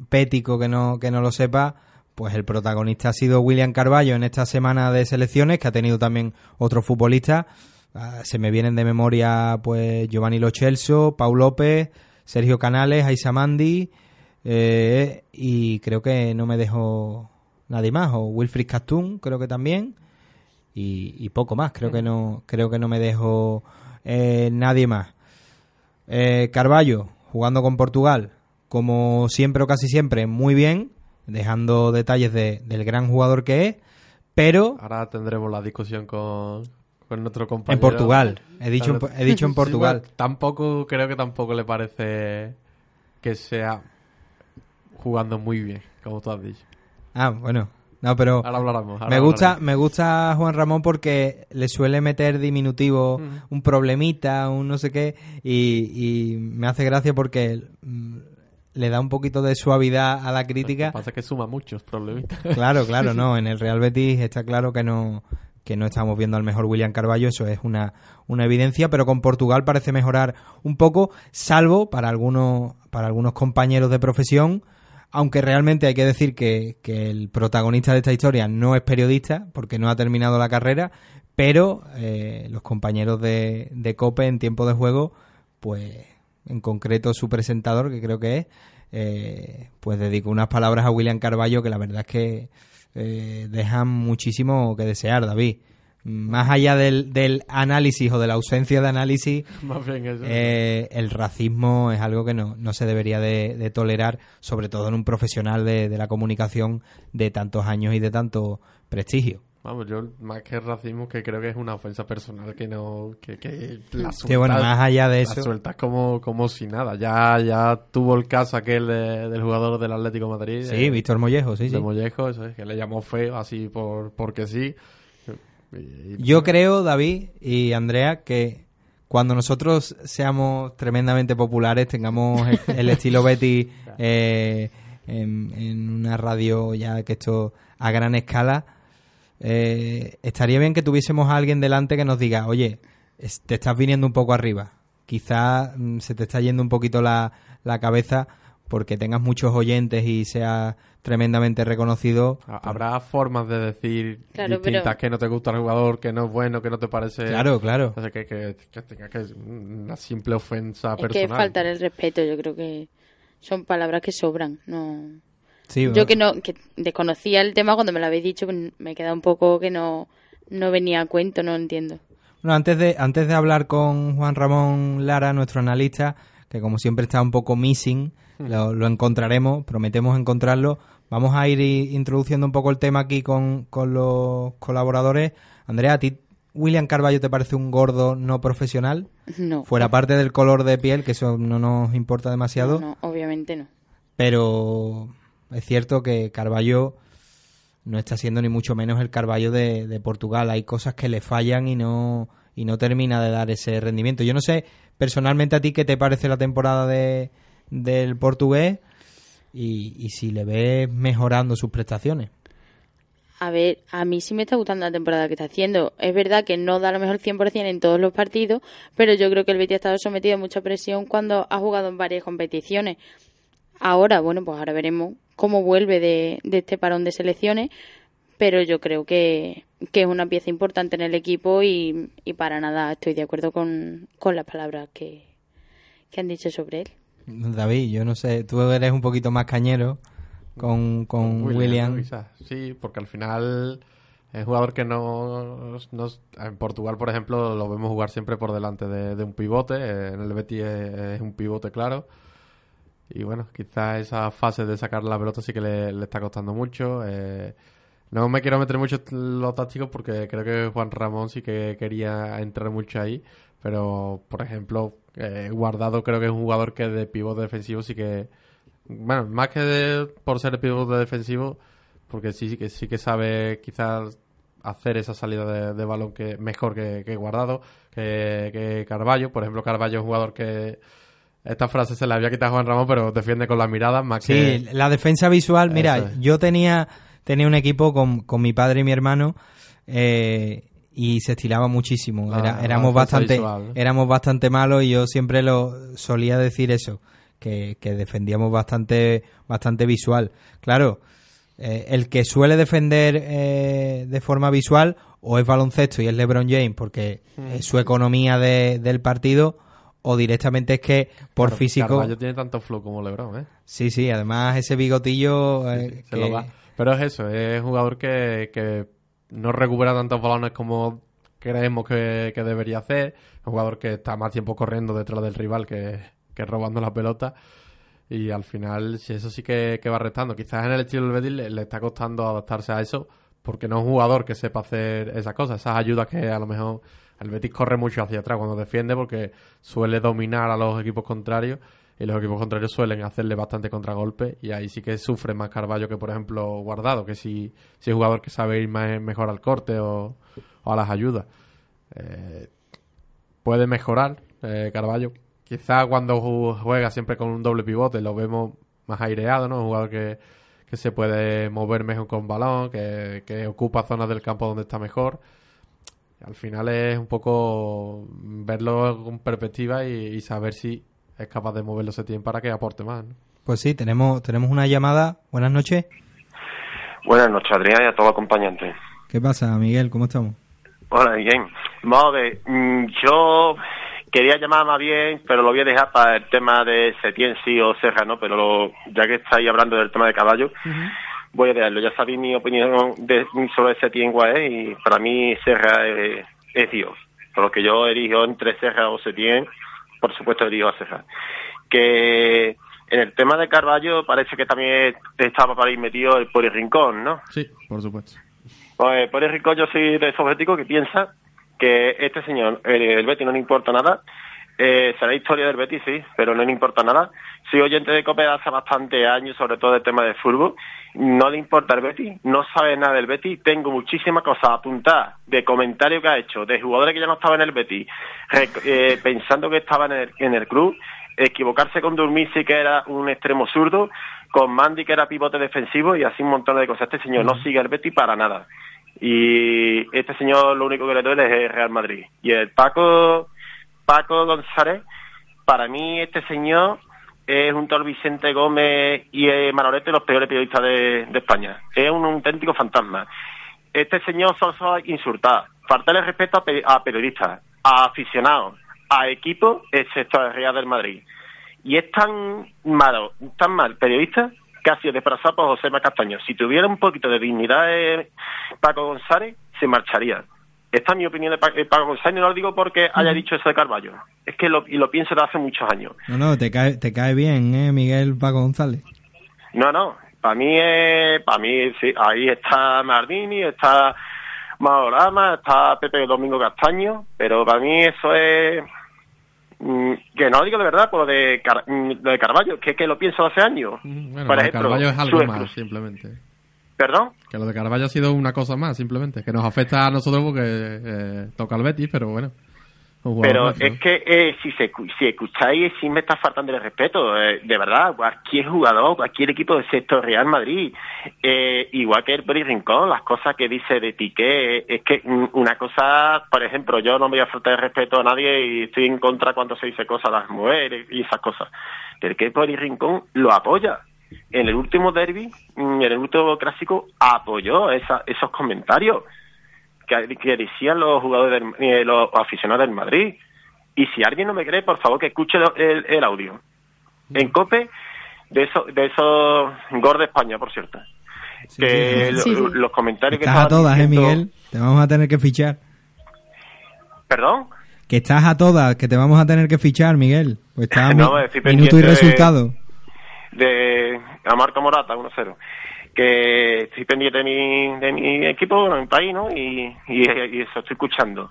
pético que no, que no lo sepa, pues el protagonista ha sido William Carballo en esta semana de selecciones, que ha tenido también otros futbolistas. Ah, se me vienen de memoria pues Giovanni Lo Celso, Pau López, Sergio Canales, Aisa Mandi, eh, y creo que no me dejo nadie más, o Wilfried Castún, creo que también, y, y poco más, creo que no, creo que no me dejo eh, nadie más. Eh, Carballo, jugando con Portugal, como siempre o casi siempre, muy bien, dejando detalles de- del gran jugador que es, pero Ahora tendremos la discusión con, con nuestro compañero. En Portugal. He dicho en- he dicho en Sí, Portugal. bueno, tampoco, creo que tampoco le parece que sea jugando muy bien, como tú has dicho. Ah, bueno. No, pero Ahora hablaremos, ahora me gusta, hablaremos. me gusta Juan Ramón porque le suele meter diminutivo, Mm. un problemita, un no sé qué, y, y me hace gracia porque mm, le da un poquito de suavidad a la crítica. Lo que pasa es que suma muchos problemitas. Claro, claro, no. En el Real Betis está claro que no que no estamos viendo al mejor William Carballo, eso es una, una evidencia, pero con Portugal parece mejorar un poco, salvo para algunos, para algunos compañeros de profesión, aunque realmente hay que decir que, que el protagonista de esta historia no es periodista, porque no ha terminado la carrera, pero eh, los compañeros de, de COPE en tiempo de juego, pues en concreto su presentador, que creo que es, eh, pues dedicó unas palabras a William Carballo que la verdad es que eh, dejan muchísimo que desear, David. Más allá del, del análisis o de la ausencia de análisis, Más bien eso. eh, el racismo es algo que no, no se debería de, de tolerar, sobre todo en un profesional de, de la comunicación de tantos años y de tanto prestigio. Vamos, yo más que racismo que creo que es una ofensa personal que no que, que la bueno, sueltas- más allá de la eso- sueltas como, como si nada. Ya ya tuvo el caso aquel de- del jugador del Atlético de Madrid. Sí, eh, Víctor Mollejo, sí, de sí. Mollejo, eso es, que le llamó feo así por porque sí. Y- Yo creo, David y Andrea, que cuando nosotros seamos tremendamente populares, tengamos el, el estilo Betty eh, en, en una radio ya que esto a gran escala, eh, estaría bien que tuviésemos a alguien delante que nos diga, oye, es- te estás viniendo un poco arriba, quizá mm, se te está yendo un poquito la, la cabeza porque tengas muchos oyentes y seas tremendamente reconocido. Ha- Habrá formas de decir Claro, distintas pero- que no te gusta el jugador, que no es bueno, que no te parece. Claro, claro. O sea, que, que, que tenga que una simple ofensa Es que personal. faltar el respeto, yo creo que son palabras que sobran, no, Sí, Yo que no que desconocía el tema cuando me lo habéis dicho, pues me queda un poco que no, no venía a cuento, no entiendo. Bueno, antes de, antes de hablar con Juan Ramón Lara, nuestro analista, que como siempre está un poco missing, lo, lo encontraremos, prometemos encontrarlo. Vamos a ir i- introduciendo un poco el tema aquí con, con los colaboradores. Andrea, ¿a ti William Carballo te parece un gordo no profesional? No. Fuera parte del color de piel, que eso no nos importa demasiado, No, obviamente no. pero es cierto que Carballo no está siendo ni mucho menos el Carballo de, Portugal. Hay cosas que le fallan y no y no termina de dar ese rendimiento. Yo no sé personalmente a ti qué te parece la temporada de, del portugués y, y si le ves mejorando sus prestaciones. A ver, a mí sí me está gustando la temporada que está haciendo. Es verdad que no da lo mejor 100% en todos los partidos, pero yo creo que el Betis ha estado sometido a mucha presión cuando ha jugado en varias competiciones. Ahora, bueno, pues ahora veremos cómo vuelve de, de este parón de selecciones, pero yo creo que, que es una pieza importante en el equipo y, y para nada estoy de acuerdo con, con las palabras que, que han dicho sobre él. David, yo no sé, tú eres un poquito más cañero con, con William. Sí, porque al final es un jugador que no, no- En Portugal, por ejemplo, lo vemos jugar siempre por delante de, de un pivote. En el Betis es, es un pivote claro. Y bueno, quizás esa fase de sacar la pelota sí que le, está costando mucho. eh, no me quiero meter mucho los tácticos porque creo que Juan Ramón sí que quería entrar mucho ahí. Pero, por ejemplo, eh, Guardado creo que es un jugador que de pivote defensivo sí que... Bueno, más que de- por ser pivote defensivo, porque sí, sí que sí que sabe quizás hacer esa salida de, balón que mejor que, que Guardado, que, que Carballo. Por ejemplo, Carballo es un jugador que... Esta frase se la había quitado Juan Ramón, pero defiende con la mirada más Sí, que... la defensa visual, mira, es. yo tenía, tenía un equipo con, con mi padre y mi hermano eh, y se estilaba muchísimo. Ah, Era- la éramos defensa bastante, visual, ¿no? éramos bastante malos y yo siempre lo solía decir eso, que, que defendíamos bastante, bastante visual. Claro, eh, el que suele defender eh, de forma visual o es baloncesto y es LeBron James porque Mm. es su economía de- del partido o directamente es que por físico Carballo tiene tanto flow como LeBron, ¿eh? Sí, sí, además ese bigotillo eh, Se que- lo da. Pero es eso, es un jugador que, que no recupera tantos balones como creemos que, que debería hacer. Un jugador que está más tiempo corriendo detrás del rival que, que robando la pelota. Y al final, si eso sí que, que va restando. Quizás en el estilo del Betis le, le está costando adaptarse a eso, porque no es un jugador que sepa hacer esas cosas, esas ayudas que a lo mejor el Betis corre mucho hacia atrás cuando defiende, porque suele dominar a los equipos contrarios y los equipos contrarios suelen hacerle bastante contragolpe y ahí sí que sufre más Carballo que por ejemplo Guardado que si, es jugador que sabe ir más, mejor al corte o, a las ayudas. Eh, puede mejorar eh, Carballo. Quizá cuando ju- juega siempre con un doble pivote lo vemos más aireado no un jugador que, que se puede mover mejor con balón que, que ocupa zonas del campo donde está mejor al final es un poco verlo con perspectiva y, y saber si es capaz de moverlo ese tiempo para que aporte más. ¿no? Pues sí, tenemos, tenemos una llamada. Buenas noches. Buenas noches, Adrián, y a todo acompañante. ¿Qué pasa, Miguel? ¿Cómo estamos? Hola, bien. Vamos a ver, mm, yo quería llamar más bien, pero lo voy a dejar para el tema de Setién, sí o Serra, ¿no? Pero lo- ya que estáis hablando del tema de caballo, voy a dejarlo. Ya sabéis mi opinión de, sobre Setién cuál es, y para mí Serra es, es Dios. Por lo que yo elijo entre Serra o Setién, por supuesto elijo a Serra. Que en el tema de Carballo parece que también estaba para ir metido el Pori Rincón, ¿no? Sí, por supuesto. Pues por el rico yo soy de esos que piensa que este señor, el, el Betis no le importa nada, eh, será historia del Betis, sí, pero no le importa nada. Soy oyente de COPE hace bastante años, sobre todo el tema de fútbol. No le importa el Betis, no sabe nada del Betis. Tengo muchísimas cosas apuntadas de comentarios que ha hecho, de jugadores que ya no estaban en el Betis, eh, pensando que estaban en el, en el club, equivocarse con Durmisi, que era un extremo zurdo, con Mandy, que era pivote defensivo, y así un montón de cosas. Este señor no sigue el Betis para nada. Y este señor lo único que le duele es el Real Madrid. Y el Paco, Paco González, para mí este señor es un tal Vicente Gómez y eh, Manolete los peores periodistas de, España. Es un auténtico fantasma. Este señor solo insultar, faltarle respeto a, pe- a periodistas, a aficionados, a equipos, excepto al Real del Madrid. Y es tan malo, tan mal periodista que ha sido desplazado por José Castaño. Si tuviera un poquito de dignidad eh, Paco González, se marcharía. Esta es mi opinión de Pa- de Paco González, y no lo digo porque haya dicho eso de Carballo. Es que lo, y lo pienso desde hace muchos años. No, no, te cae, te cae bien, ¿eh, Miguel Paco González? No, no, para mí, es- para mí sí, ahí está Mardini, está Maorama, está Pepe Domingo Castaño, pero para mí eso es... mm, Que no lo digo de verdad, pues de, Car- mm, lo de Carballo, que es que lo pienso hace años. Bueno, Por ejemplo, Carballo es algo más, simplemente. ¿Perdón? Que lo de Carballo ha sido una cosa más, simplemente. Que nos afecta a nosotros porque eh, toca al Betis, pero bueno. Pero más, ¿no? es que eh, si, se, si escucháis, sí me está faltando el respeto. eh, de verdad, cualquier jugador, cualquier equipo de sexto Real Madrid, eh, igual que el Rincón, las cosas que dice de Piqué, es que mm, una cosa, por ejemplo, yo no voy a faltar el respeto a nadie y estoy en contra cuando se dice cosas a las mujeres y esas cosas. Pero es que Boris Rincón lo apoya. En el último derby, mm, en el último clásico, apoyó esa- esos comentarios que, que decían los jugadores, del- eh, los aficionados del Madrid. Y si alguien no me cree, por favor que escuche el, el audio. En COPE, de esos de esos de España, por cierto. que sí, sí. lo- los comentarios que Estás a todas, ¿eh, Miguel? Te vamos a tener que fichar. ¿Perdón? Que estás a todas, que te vamos a tener que fichar, Miguel. Pues está No, mi- minuto y de- resultado. De a Marco Morata 1-0 que estoy pendiente de mi, de mi equipo, bueno, mi país, ¿no? Y, y, y eso estoy escuchando.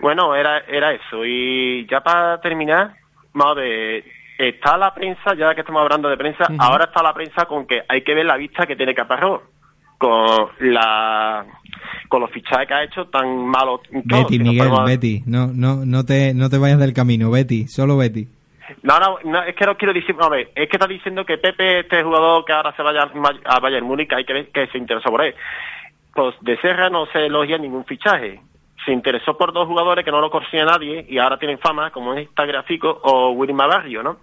Bueno, era era eso. Y ya para terminar, a ver, está la prensa, ya que estamos hablando de prensa, ahora está la prensa con que hay que ver la vista que tiene Caparrós con la con los fichajes que ha hecho tan malos Betty, Miguel, podemos- Betty. No, no, no, te, no te vayas del camino, Betty. Solo Betty. No, no, no, es que no quiero decir, a ver, es que está diciendo que Pepe, este jugador que ahora se vaya a Bayern Múnich, hay que ver que se interesó por él. Pues de Serra no se elogia ningún fichaje. Se interesó por dos jugadores que no lo conocía nadie y ahora tienen fama, como es Gráfico o William Barrio, ¿no?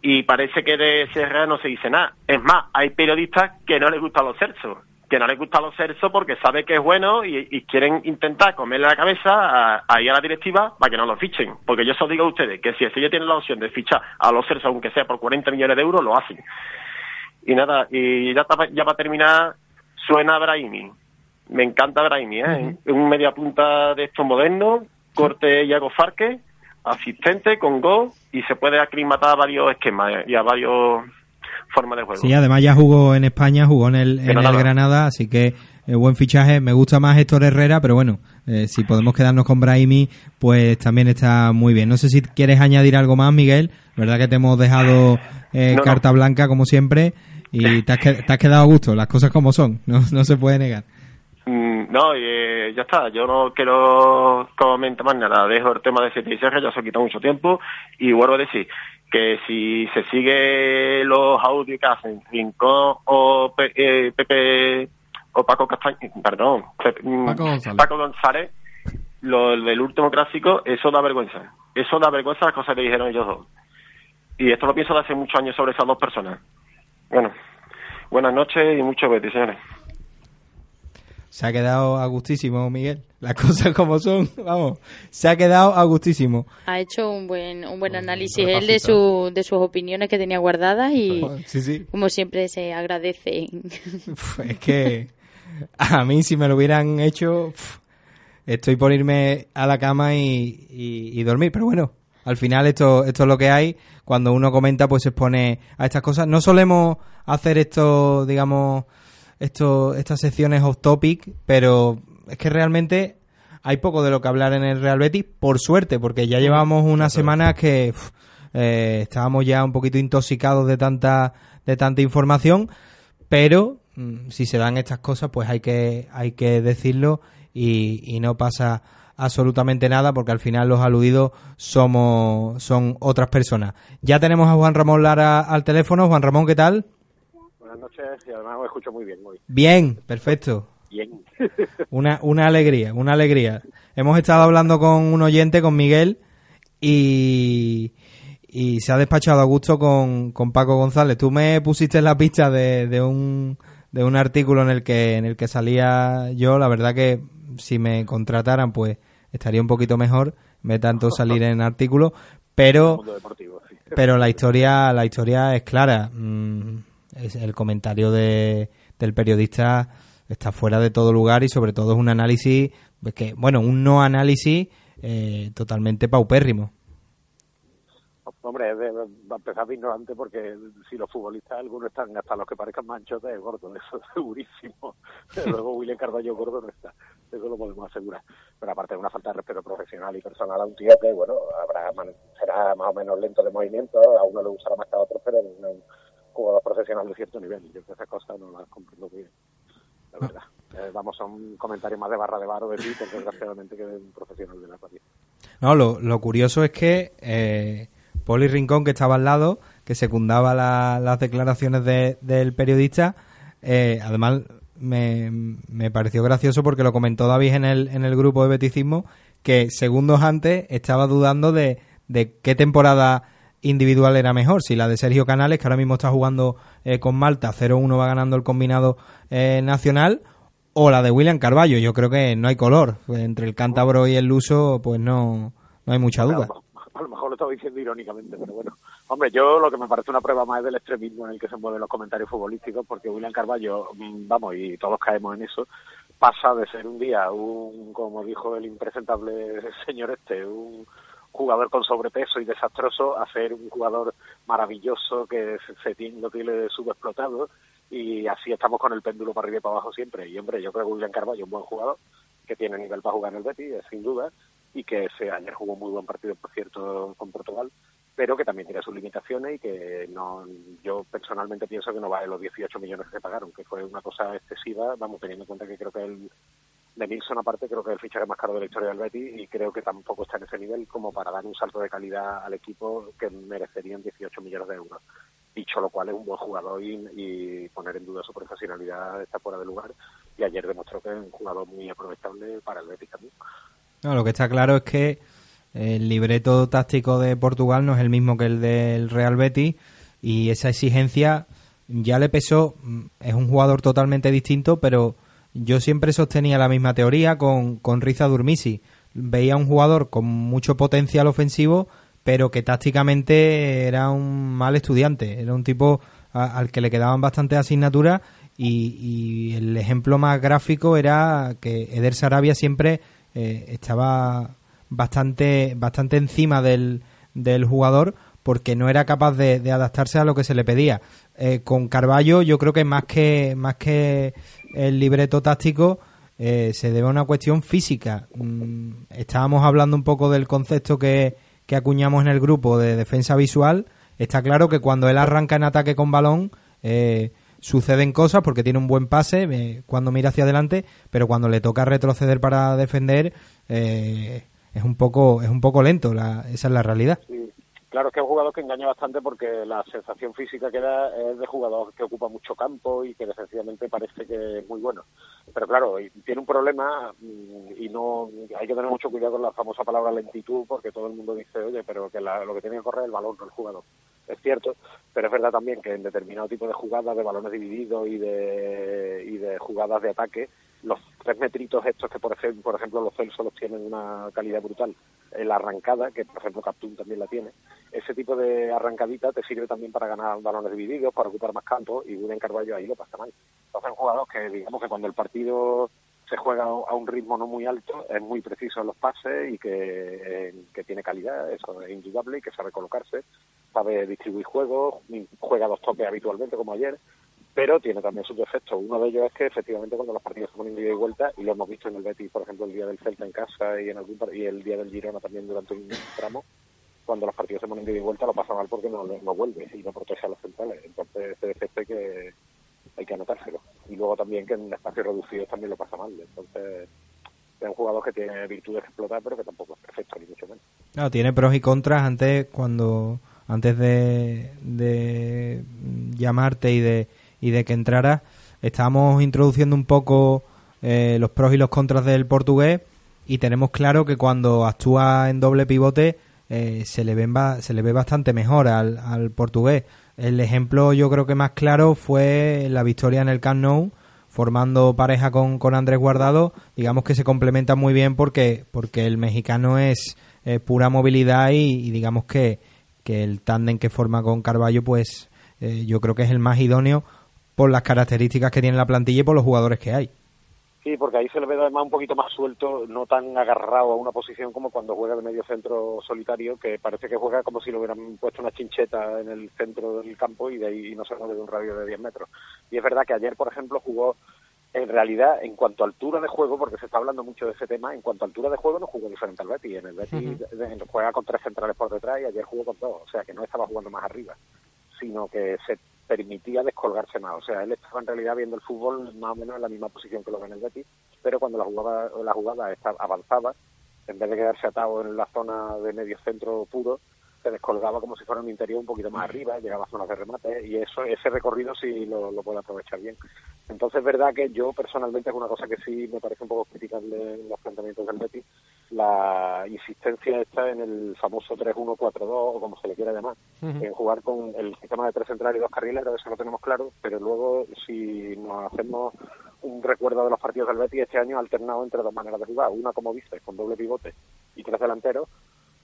Y parece que de Serra no se dice nada. Es más, hay periodistas que no les gustan los Celsos, que no les gustan los Celsos porque sabe que es bueno y, y quieren intentar comerle la cabeza a, ahí a la directiva para que no lo fichen. Porque yo se os digo a ustedes que si el Sevilla tiene la opción de fichar a los Celsos, aunque sea por 40 millones de euros, lo hacen. Y nada, y ya, ya para terminar, suena Brahimi. Me encanta Brahimi, ¿eh? Un media punta de estos modernos, corte Iago Farque, asistente con gol y se puede aclimatar a varios esquemas y a varios formas de juego. Sí, además ya jugó en España, jugó en el, en el Granada. Así que eh, buen fichaje. Me gusta más Héctor Herrera, pero bueno, eh, si podemos quedarnos con Brahimi, pues también está muy bien. No sé si quieres añadir algo más, Miguel. Verdad que te hemos dejado eh, No, no. carta blanca, como siempre, y te has, que- te has quedado a gusto, las cosas como son, no, no se puede negar. Mm, No, y, eh, ya está. Yo no quiero comentar más nada. Dejo el tema de 7 y Serra, ya se ha quitado mucho tiempo. Y vuelvo a decir que si se sigue los audios que hacen Rincón o Pe- eh, Pepe o Paco Castaño, perdón, Pepe- mm, Paco González. Paco González, lo del último clásico, eso da vergüenza. Eso da vergüenza las cosas que dijeron ellos dos. Y esto lo pienso de hace muchos años sobre esas dos personas. Bueno, buenas noches y mucho Betty, señores. Se ha quedado a gustísimo, Miguel. Las cosas como son, vamos. Se ha quedado a gustísimo. Ha hecho un buen, un buen análisis él de, su, de sus opiniones que tenía guardadas y Sí, sí. como siempre se agradece. Es que a mí si me lo hubieran hecho, estoy por irme a la cama y, y- y dormir. Pero bueno, al final esto, esto es lo que hay. Cuando uno comenta, pues se expone a estas cosas. No solemos hacer esto, digamos, esto, estas secciones off topic, pero es que realmente hay poco de lo que hablar en el Real Betis, por suerte, porque ya llevamos unas semanas que uf, eh, estábamos ya un poquito intoxicados de tanta, de tanta información, pero mm, si se dan estas cosas, pues hay que, hay que decirlo y, y no pasa absolutamente nada porque al final los aludidos somos son otras personas. Ya tenemos a Juan Ramón Lara al teléfono. Juan Ramón, ¿qué tal? Buenas noches y además os escucho muy bien hoy. Bien, perfecto. Bien. Una, una alegría, una alegría. Hemos estado hablando con un oyente, con Miguel, y, y se ha despachado a gusto con, con Paco González. Tú me pusiste en la pista de, de un de un artículo en el que en el que salía yo. La verdad que si me contrataran, pues estaría un poquito mejor, me tanto salir en artículos, pero pero la historia la historia es clara. Mm, es el comentario de, del periodista está fuera de todo lugar y sobre todo es un análisis que bueno un no análisis eh, totalmente paupérrimo Hombre, va a empezar de ignorante porque si los futbolistas algunos están hasta los que parezcan manchotes es gordo, eso es segurísimo. Luego William Carballo gordo no está, eso lo podemos asegurar. Pero aparte de una falta de respeto profesional y personal a un tío que, bueno, habrá será más o menos lento de movimiento, a uno le gustará más que a otro, pero es un jugador profesional de cierto nivel. Yo que esas cosas no las comprendo muy bien, Eh, vamos, son comentarios más de barra de bar o de Twitter, desgraciadamente, que de un profesional de la radio. No, lo, lo curioso es que eh, Poli Rincón, que estaba al lado, que secundaba la- las declaraciones de- del periodista, eh, además me, me pareció gracioso porque lo comentó David en el, en el grupo de Beticismo, que segundos antes estaba dudando de, de qué temporada individual era mejor, si la de Sergio Canales, que ahora mismo está jugando eh, con Malta, 0-1 va ganando el combinado eh, nacional, o la de William Carballo. Yo creo que no hay color. Entre el cántabro y el luso, pues no, no hay mucha duda. A lo mejor lo estaba diciendo irónicamente, pero bueno. Hombre, yo lo que me parece una prueba más es del extremismo en el que se mueven los comentarios futbolísticos, porque William Carballo, mm, vamos, y todos caemos en eso, pasa de ser un día un, como dijo el impresentable señor este, un jugador con sobrepeso y desastroso a ser un jugador maravilloso que se, se tiene, lo tiene subexplotado y así estamos con el péndulo para arriba y para abajo siempre. Y hombre, yo creo que William Carballo es un buen jugador, que tiene nivel para jugar en el Betis, eh, sin duda, y que ese ayer jugó muy buen partido, por cierto, con Portugal, pero que también tiene sus limitaciones y que no yo personalmente pienso que no vale los 18 millones que se pagaron, que fue una cosa excesiva, vamos, teniendo en cuenta que creo que el de Nilsson aparte creo que es el fichaje más caro de la historia del Betis y creo que tampoco está en ese nivel como para dar un salto de calidad al equipo que merecerían 18 millones de euros. Dicho lo cual es un buen jugador y, y poner en duda su profesionalidad está fuera de lugar y ayer demostró que es un jugador muy aprovechable para el Betis también. No, lo que está claro es que el libreto táctico de Portugal no es el mismo que el del Real Betis y esa exigencia ya le pesó. Es un jugador totalmente distinto, pero yo siempre sostenía la misma teoría con, con Riza Durmisi. Veía un jugador con mucho potencial ofensivo, pero que tácticamente era un mal estudiante. Era un tipo al que le quedaban bastantes asignaturas y, el ejemplo más gráfico era que Eder Sarabia siempre eh, estaba bastante bastante encima del, del jugador porque no era capaz de, de adaptarse a lo que se le pedía. Eh, con Carballo yo creo que más que más que el libreto táctico eh, se debe a una cuestión física. Mm, estábamos hablando un poco del concepto que, que acuñamos en el grupo de defensa visual. Está claro que cuando él arranca en ataque con balón eh, suceden cosas porque tiene un buen pase eh, cuando mira hacia adelante, pero cuando le toca retroceder para defender eh, es un poco es un poco lento. La, esa es la realidad. Sí, claro, es que es un jugador que engaña bastante porque la sensación física que da es de jugador que ocupa mucho campo y que sencillamente parece que es muy bueno. Pero claro, tiene un problema mm, y no hay que tener mucho cuidado con la famosa palabra lentitud porque todo el mundo dice, oye, pero que la- lo que tiene que correr es el balón, no el jugador. Es cierto, pero es verdad también que en determinado tipo de jugadas de balones divididos y de, y de jugadas de ataque, los tres metritos estos que por ejemplo, los Celsos los tienen una calidad brutal, la arrancada, que por ejemplo Captún también la tiene, ese tipo de arrancadita te sirve también para ganar balones divididos, para ocupar más campo y William Carballo ahí lo pasa mal. Entonces un jugador que digamos que cuando el partido se juega a un ritmo no muy alto, es muy preciso en los pases y que, eh, que tiene calidad, eso es indudable, y que sabe colocarse, sabe distribuir juegos, juega dos toques habitualmente como ayer, pero tiene también sus defectos. Uno de ellos es que efectivamente cuando los partidos se ponen de ida y vuelta, y lo hemos visto en el Betis, por ejemplo, el día del Celta en casa y en algún y el día del Girona también durante un tramo, cuando los partidos se ponen de ida y vuelta lo pasa mal porque no, no vuelve y no protege a los centrales. Entonces ese defecto hay que, hay que anotárselo. Y luego también que en espacios reducidos también lo pasa mal. Entonces es un jugador que tiene virtudes que explotar, pero que tampoco es perfecto, ni mucho menos. Claro, tiene pros y contras antes cuando antes de, de llamarte y de y de que entraras estábamos introduciendo un poco eh, los pros y los contras del portugués y tenemos claro que cuando actúa en doble pivote eh, se le ven se le ve bastante mejor al, al portugués. El ejemplo yo creo que más claro fue la victoria en el Camp formando pareja con, con Andrés Guardado, digamos que se complementan muy bien porque, porque el mexicano es pura movilidad y, y digamos que, que el tándem que forma con Carballo pues eh, yo creo que es el más idóneo por las características que tiene la plantilla y por los jugadores que hay. Sí, porque ahí se le ve además un poquito más suelto, no tan agarrado a una posición como cuando juega de medio centro solitario, que parece que juega como si le hubieran puesto una chincheta en el centro del campo y de ahí no se mueve de un radio de 10 metros. Y es verdad que ayer, por ejemplo, jugó en realidad, en cuanto a altura de juego, porque se está hablando mucho de ese tema, en cuanto a altura de juego no jugó diferente al Betis. En el Betis eh, juega con tres centrales por detrás y ayer jugó con dos, o sea que no estaba jugando más arriba, sino que se permitía descolgarse más. O sea, él estaba en realidad viendo el fútbol más o menos en la misma posición que lo que en el Betis, pero cuando la jugada, la jugada avanzaba, en vez de quedarse atado en la zona de medio centro puro, se descolgaba como si fuera un interior un poquito más arriba, llegaba a zonas de remate y eso ese recorrido sí lo, lo puede aprovechar bien. Entonces es verdad que yo personalmente es una cosa que sí me parece un poco criticable en los planteamientos del Betis, la insistencia está en el famoso 3-1-4-2 o como se le quiera llamar, en jugar con el sistema de tres centrales y dos carrileros, eso lo tenemos claro, pero luego si nos hacemos un recuerdo de los partidos del Betis este año ha alternado entre dos maneras de jugar, una como dices, con doble pivote y tres delanteros,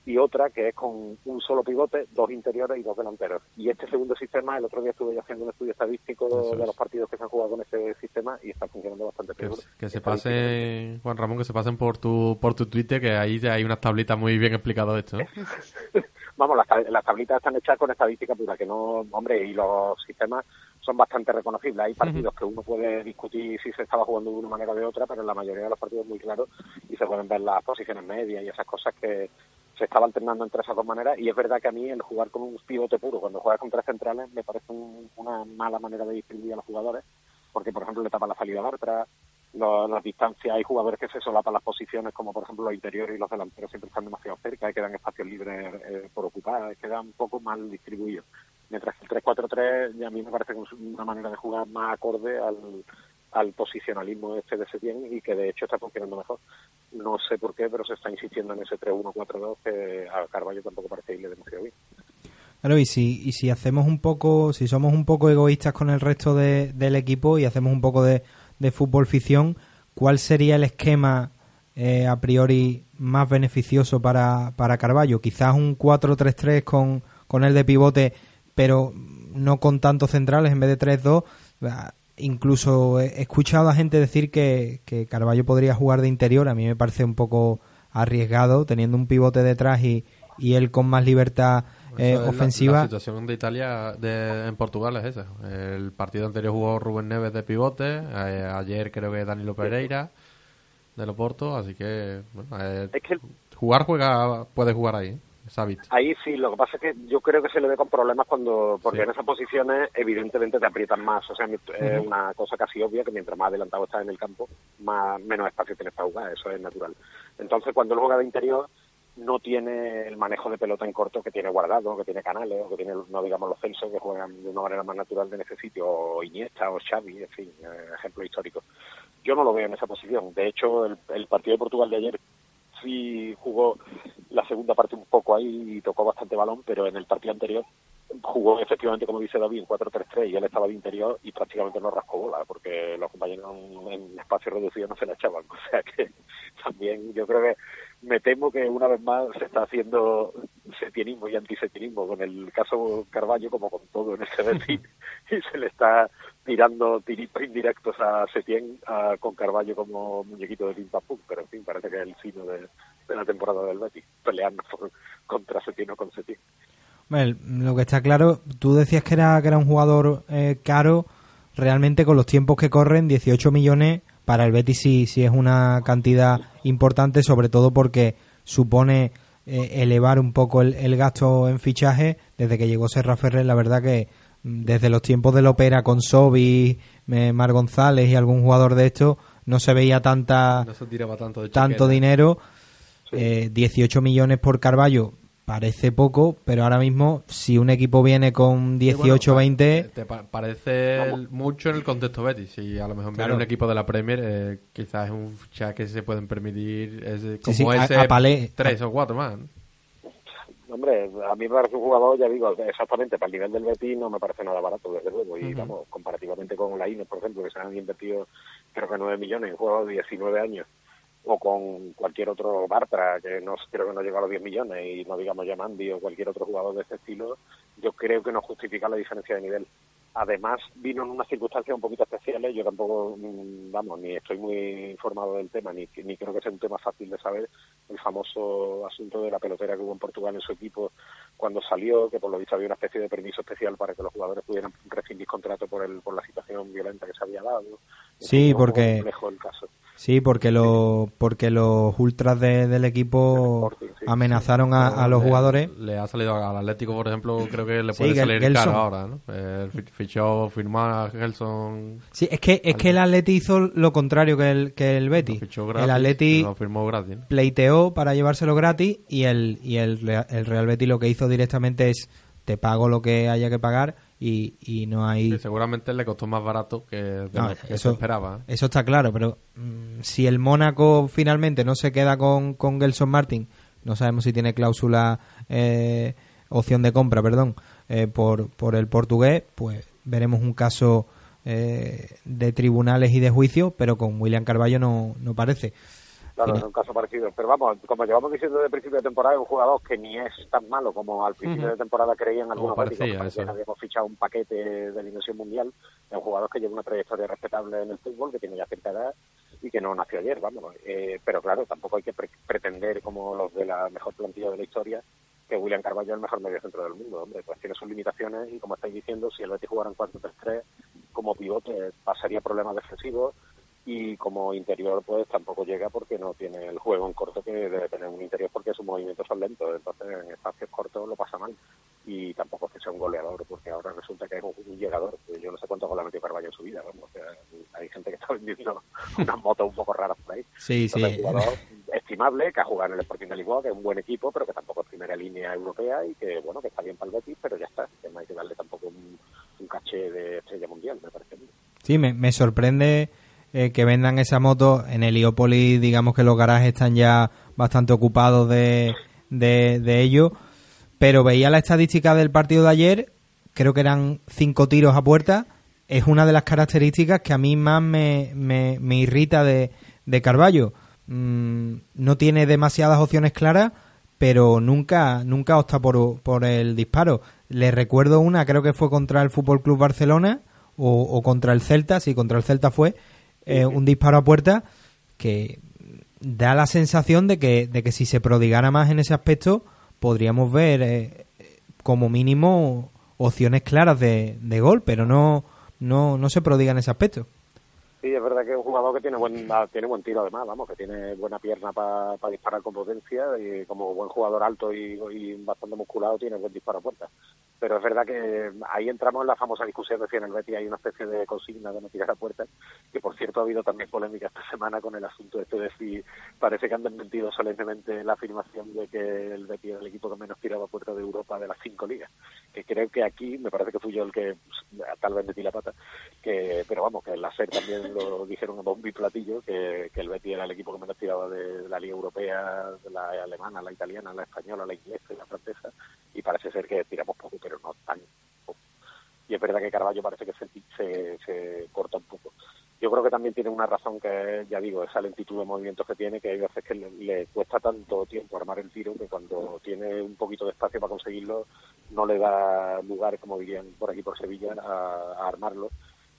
y otra que es con un solo pivote, dos interiores y dos delanteros. Y este segundo sistema, el otro día estuve haciendo un estudio estadístico Eso de es. los partidos que se han jugado con ese sistema y está funcionando bastante bien. que se pasen, Juan Ramón, que se pasen por tu, por tu Twitter, que ahí ya hay unas tablitas muy bien explicado esto. ¿no? Vamos, las, las tablitas están hechas con estadística pura, que no, hombre, y los sistemas son bastante reconocibles. Hay partidos que uno puede discutir si se estaba jugando de una manera o de otra, pero en la mayoría de los partidos es muy claro y se pueden ver las posiciones medias y esas cosas que se estaba alternando entre esas dos maneras. Y es verdad que a mí el jugar con un pivote puro, cuando juegas con tres centrales, me parece un- una mala manera de distribuir a los jugadores, porque por ejemplo le tapa la salida a Bartra, las distancias, hay jugadores que se solapan las posiciones, como por ejemplo los interiores y los delanteros siempre están demasiado cerca y quedan espacios libres eh, por ocupar, quedan un poco mal distribuidos. Mientras que el 3-4-3 ya a mí me parece una manera de jugar más acorde al, al posicionalismo este de Setién y que de hecho está funcionando mejor. No sé por qué, pero se está insistiendo en ese 3-1-4-2 que a Carballo tampoco parece irle demasiado bien. Claro, y si, y si hacemos un poco, si somos un poco egoístas con el resto de- del equipo y hacemos un poco de, de fútbol ficción, ¿cuál sería el esquema eh, a priori más beneficioso para, para Carballo? Quizás un 4-3-3 con, con el de pivote, pero no con tantos centrales en vez de 3-2. Incluso he escuchado a gente decir que, que Carballo podría jugar de interior. A mí me parece un poco arriesgado, teniendo un pivote detrás y, y él con más libertad eh, la- ofensiva. La, situación de Italia de, en Portugal es esa. El partido anterior jugó Rubén Neves de pivote, eh, ayer creo que Danilo Pereira de Loporto, así que, bueno, eh, Es que jugar juega puede jugar ahí, Ahí sí, lo que pasa es que yo creo que se le ve con problemas cuando, porque Sí. en esas posiciones evidentemente te aprietan más, o sea, es una cosa casi obvia que mientras más adelantado estás en el campo, más menos espacio tienes para jugar, eso es natural. Entonces cuando él juega de interior no tiene el manejo de pelota en corto que tiene Guardado, que tiene Canales, o que tiene, no digamos, los Celso, que juegan de una manera más natural en ese sitio, o Iniesta, o Xavi, en fin, eh, ejemplo histórico. Yo no lo veo en esa posición. De hecho, el, el partido de Portugal de ayer sí jugó la segunda parte un poco ahí y tocó bastante balón, pero en el partido anterior jugó efectivamente, como dice David, en 4-3-3 y él estaba de interior y prácticamente no rascó bola, porque los compañeros en, espacio reducido no se la echaban. O sea que también yo creo que me temo que una vez más se está haciendo setienismo y antisetinismo con el caso Carballo como con todo en este Betis y se le está tirando tiritos indirectos a Setién con Carballo como muñequito de pim pero en fin parece que es el signo de, la temporada del Betis peleando contra Setién o con Setién Bueno, lo que está claro, tú decías que era, que era un jugador eh, caro, realmente con los tiempos que corren, 18 millones para el Betis sí, sí es una cantidad importante, sobre todo porque supone eh, elevar un poco el, el gasto en fichaje. Desde que llegó Serra Ferrer, la verdad que desde los tiempos del Opera con Sobi, eh, Mar González y algún jugador de estos, no se veía tanta No se tiraba tanto de tanto dinero. Eh, 18 millones por Carballo parece poco, pero ahora mismo si un equipo viene con 18 20 Te pa- parece el- mucho en el contexto Betis. Si a lo mejor viene Claro. un equipo de la Premier, eh, quizás es un fichaje que se pueden permitir ese- Sí, como sí, a- ese a Palé. tres o cuatro más. ¿no? Hombre, a mí me parece un jugador, ya digo, exactamente para el nivel del Betis no me parece nada barato, desde luego. Y vamos, comparativamente con la Inés, por ejemplo, que se han invertido creo que 9 millones en juegos de 19 años o con cualquier otro Bartra, que no creo que no llega a los 10 millones, y no digamos ya Mandy o cualquier otro jugador de este estilo, yo creo que no justifica la diferencia de nivel. Además, vino en unas circunstancias un poquito especiales. Yo tampoco, mm, vamos, ni estoy muy informado del tema, ni, ni creo que sea un tema fácil de saber. El famoso asunto de la pelotera que hubo en Portugal en su equipo cuando salió, que por lo visto había una especie de permiso especial para que los jugadores pudieran rescindir contrato por, el, por la situación violenta que se había dado. Sí, Es un poco porque- el caso. Sí, porque, lo, porque los ultras de- del equipo amenazaron a, a los Le- jugadores. Le ha salido al Atlético, por ejemplo, creo que le Sí, puede Gel- salir Gelson. caro ahora, ¿no? Eh, fi- fichó, firmó a Gelson. Sí, es que, es que el Atleti hizo lo contrario que el, que el Betis. fichó el Atleti lo firmó gratis. pleiteó para llevárselo gratis y el, y el, el Real Betis lo que hizo directamente es te pago lo que haya que pagar y, y no hay... Seguramente le costó más barato que, de No, lo que eso, se esperaba. ¿eh? eso está claro, pero mm, si el Mónaco finalmente no se queda con, con Gelson Martin, no sabemos si tiene cláusula, eh, opción de compra, perdón, eh, por, por el portugués, pues veremos un caso eh, de tribunales y de juicio, pero con William Carballo no, no parece. Claro, es un caso parecido. Pero vamos, como llevamos diciendo desde el principio de temporada, un jugador que ni es tan malo como al principio de temporada creían algunos que parecía que habíamos fichado un paquete de dimensión mundial. Es un jugador que lleva una trayectoria respetable en el fútbol, que tiene ya cierta edad y que no nació ayer, vamos. Eh, pero claro, tampoco hay que pre- pretender, como los de la mejor plantilla de la historia, que William Carvalho es el mejor mediocentro del mundo. Hombre, pues tiene sus limitaciones y como estáis diciendo, si el Betis jugara en 4-3-3, como pivote pasaría problemas defensivos y como interior pues tampoco llega porque no tiene el juego en corto que debe tener un interior porque sus movimientos son lentos, entonces en espacios cortos lo pasa mal y tampoco es que sea un goleador porque ahora resulta que es un, llegador, que yo no sé cuántos goles ha metido Carvalho en su vida, vamos, o sea, hay gente que está vendiendo unas motos un poco raras por ahí. Sí, sí. Entonces, un jugador estimable, que ha jugado en el Sporting de Lisboa, que es un buen equipo, pero que tampoco es primera línea europea y que, bueno, que está bien para el Betis, pero ya está, que no hay que darle tampoco un, un caché de estrella mundial, me parece. Sí, me, me sorprende eh, que vendan esa moto. En Heliópolis, digamos que los garajes están ya bastante ocupados de, de, de ello. Pero veía la estadística del partido de ayer, creo que eran cinco tiros a puerta. Es una de las características que a mí más me, me, irrita de, de Carballo. Mm, no tiene demasiadas opciones claras, pero nunca, nunca opta por, por el disparo. Le recuerdo una, creo que fue contra el Fútbol Club Barcelona o, o contra el Celta, sí, contra el Celta fue eh, un disparo a puerta que da la sensación de que, de que si se prodigara más en ese aspecto, podríamos ver eh, como mínimo opciones claras de, de gol, pero no, no, no se prodiga en ese aspecto. Sí, es verdad que es un jugador que tiene buen ah, tiene buen tiro además, vamos, que tiene buena pierna para disparar con potencia y como buen jugador alto y, y bastante musculado tiene buen disparo a puerta. Pero es verdad que ahí entramos en la famosa discusión de si en el Betis hay una especie de consigna de no tirar a puerta, que por cierto ha habido también polémica esta semana con el asunto este de si parece que han desmentido solemnemente la afirmación de que el Betis es el equipo que menos tiraba a puerta de Europa de las cinco ligas. Que creo que aquí, me parece que fui yo el que pues, tal vez metí la pata, que pero vamos, que en la SER también lo dijeron a bombo y platillo, que, el Betis era el equipo que menos tiraba de la Liga Europea, de la alemana, la italiana, la española, la inglesa y la francesa, y parece ser que tiramos poco, pero no tan poco. Y es verdad que Carballo parece que se, se corta un poco. Yo creo que también tiene una razón que ya digo, esa lentitud de movimientos que tiene, que hay veces que le, cuesta tanto tiempo armar el tiro que cuando tiene un poquito de espacio para conseguirlo, no le da lugar, como dirían por aquí por Sevilla, a, armarlo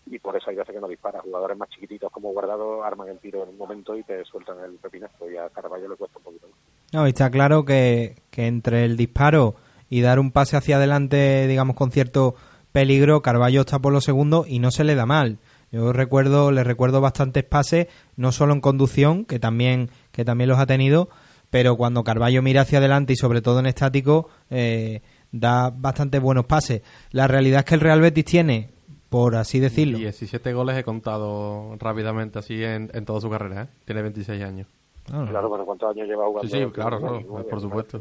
y por eso hay veces que no dispara. Jugadores más chiquititos como Guardado arman el tiro en un momento y te sueltan el pepinazo y a Carballo le cuesta un poquito. No, está claro que, que entre el disparo y dar un pase hacia adelante, digamos, con cierto peligro, Carballo está por los segundos y no se le da mal. Yo recuerdo, le recuerdo bastantes pases, no solo en conducción, que también, que también los ha tenido, pero cuando Carballo mira hacia adelante y sobre todo en estático, eh, da bastante buenos pases. La realidad es que el Real Betis tiene, por así decirlo, 17 goles he contado rápidamente así en, en toda su carrera, ¿eh? Tiene 26 años. Claro, pero ¿cuántos años lleva jugando? Sí, sí, claro, claro, por supuesto.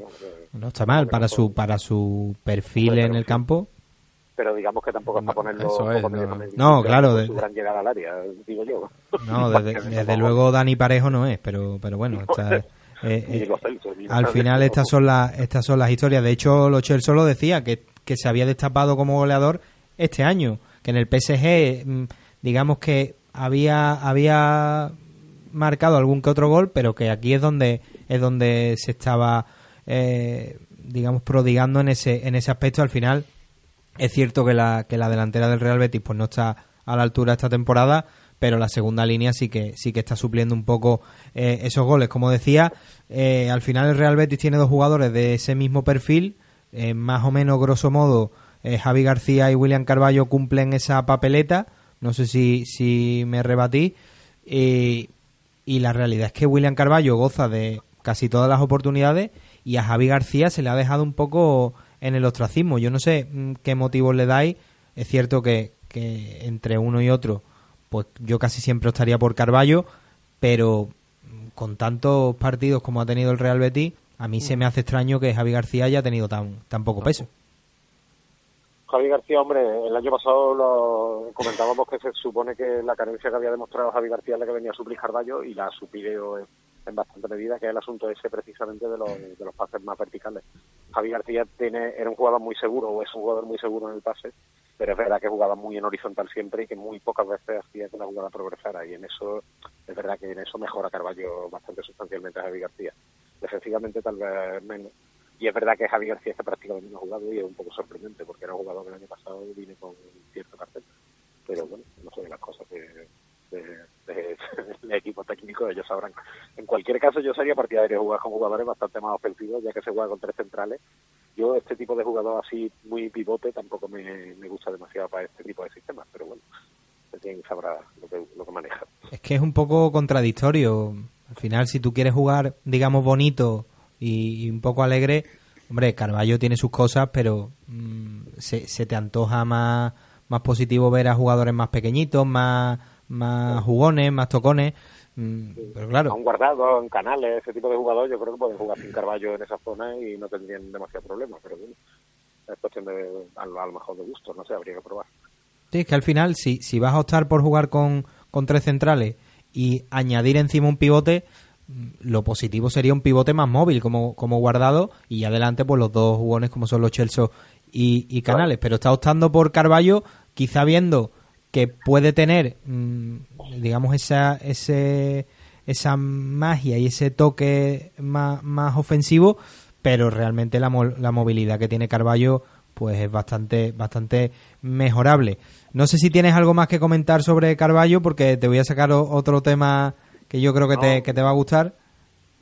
no está mal para su para su perfil en el campo. Pero digamos que tampoco es para ponerlo eso es, no. claro, de- llegada al área, digo yo. No, desde, desde luego Dani Parejo no es, pero pero bueno, está- eh, eh, al final estas son las estas son las historias. De hecho, Lo Celso lo decía que, que se había destapado como goleador este año, que en el PSG mm, digamos que había había marcado algún que otro gol, pero que aquí es donde es donde se estaba eh, digamos prodigando en ese en ese aspecto al final es cierto que la que la delantera del Real Betis pues no está a la altura esta temporada pero la segunda línea sí que sí que está supliendo un poco eh, esos goles. Como decía eh, al final el Real Betis tiene dos jugadores de ese mismo perfil. Eh, más o menos grosso modo eh, Javi García y William Carballo cumplen esa papeleta. No sé si, si me rebatí y, y la realidad es que William Carballo goza de casi todas las oportunidades y a Javi García se le ha dejado un poco en el ostracismo. Yo no sé mm, qué motivos le dais. Es cierto que, que entre uno y otro, pues yo casi siempre estaría por Carballo, pero mm, con tantos partidos como ha tenido el Real Betis, a mí se me hace extraño que Javi García haya tenido tan, tan poco peso. Javi García, hombre, el año pasado lo comentábamos que se supone que la carencia que había demostrado Javi García es la que venía a suplir Carballo y la en, en bastante medida, que es el asunto ese precisamente de los, de los pases más verticales. Javi García tiene, era un jugador muy seguro, o es un jugador muy seguro en el pase, pero es verdad que jugaba muy en horizontal siempre y que muy pocas veces hacía que la jugada progresara y en eso, es verdad que en eso mejora Carballo bastante sustancialmente a Javi García. Defensivamente tal vez menos. Y es verdad que Javi García está prácticamente no jugado y es un poco sorprendente porque era un jugador que el año pasado vine con cierto cartel. Pero bueno, no son las cosas de, de, de, de equipo técnico, ellos sabrán. En cualquier caso, yo sería partidario de jugar con jugadores bastante más ofensivos, ya que se juega con tres centrales. Yo, este tipo de jugador así, muy pivote, tampoco me, me gusta demasiado para este tipo de sistemas, pero bueno, quien sabrá lo que, lo que maneja. Es que es un poco contradictorio. Al final, si tú quieres jugar, digamos, bonito y, y un poco alegre, hombre, Carballo tiene sus cosas, pero mm, se, se te antoja más, más positivo ver a jugadores más pequeñitos, más, más jugones, más tocones. Mm, pero claro, A un guardado, en canales, ese tipo de jugador, yo creo que pueden jugar sin Carballo en esa zona y no tendrían demasiado problema, pero bueno, es cuestión de, a lo, a lo mejor de gusto, no sé, habría que probar. Sí, es que al final, si, si vas a optar por jugar con, con tres centrales y añadir encima un pivote, mm, lo positivo sería un pivote más móvil como, como guardado y adelante pues los dos jugones como son los Chelsea y, y Canales. Pero está optando por Carballo, quizá viendo que puede tener, mm, digamos, esa, ese, esa magia y ese toque más, más ofensivo, pero realmente la, la movilidad que tiene Carballo pues es bastante, bastante mejorable. No sé si tienes algo más que comentar sobre Carballo, porque te voy a sacar otro tema que yo creo que, te, que te va a gustar.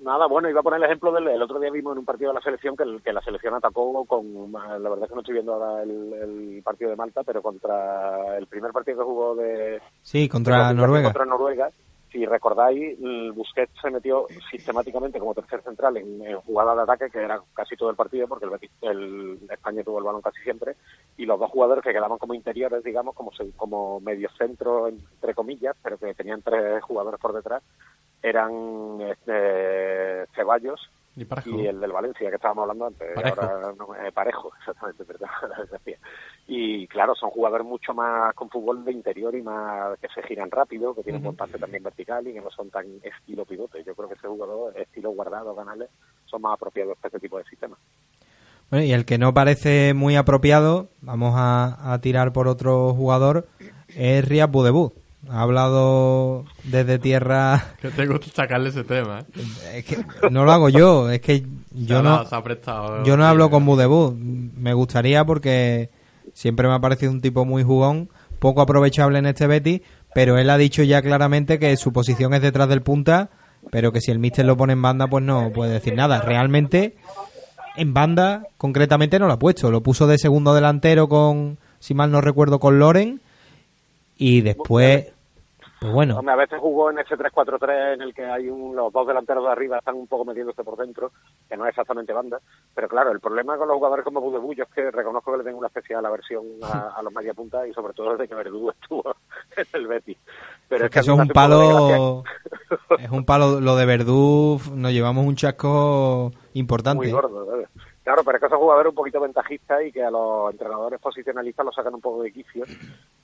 Nada, bueno, iba a poner el ejemplo del el otro día vimos en un partido de la selección que, el- que la selección atacó con, la verdad es que no estoy viendo ahora el, el partido de Malta, pero contra el primer partido que jugó de, Sí, contra de- Noruega. Contra Noruega, si recordáis, el Busquets se metió sistemáticamente como tercer central en, en jugada de ataque, que era casi todo el partido, porque el, Betis- el España tuvo el balón casi siempre, y los dos jugadores que quedaban como interiores, digamos, como, como medio centro, entre comillas, pero que tenían tres jugadores por detrás, eran este, Ceballos Y el del Valencia que estábamos hablando antes. Parejo. Ahora no, eh, parejo, exactamente, verdad. Gracias. y claro, son jugadores mucho más con fútbol de interior y más que se giran rápido, que tienen Ujú. buen pase también vertical y que no son tan estilo pivote. Yo creo que ese jugador, estilo guardado, canales, son más apropiados para este tipo de sistemas. Bueno, y el que no parece muy apropiado, vamos a, a tirar por otro jugador, es Riyad Budebut. Ha hablado desde tierra... Que te gusta sacarle ese tema, ¿eh? Es que no lo hago yo, es que yo no, ha prestado, yo no hablo con Budebut. Me gustaría porque siempre me ha parecido un tipo muy jugón, poco aprovechable en este Betis, pero él ha dicho ya claramente que su posición es detrás del punta, pero que si el míster lo pone en banda, pues no puede decir nada. Realmente, en banda, concretamente no lo ha puesto. Lo puso de segundo delantero con, si mal no recuerdo, con Loren. Y después, pues bueno, Hombre, a veces jugó en ese 3-4-3 en el que hay un, los dos delanteros de arriba están un poco metiéndose por dentro, que no es exactamente banda. Pero claro, el problema con los jugadores como Budebú, yo es que reconozco que le tengo una especial aversión a, a los media punta y sobre todo desde que Verdú estuvo en el Betis. Pero es que es un palo, es un palo, lo de Verdú, nos llevamos un chasco importante. Muy gordo, ¿sabes? Claro, pero es que esos jugadores un poquito ventajistas y que a los entrenadores posicionalistas los sacan un poco de quicio,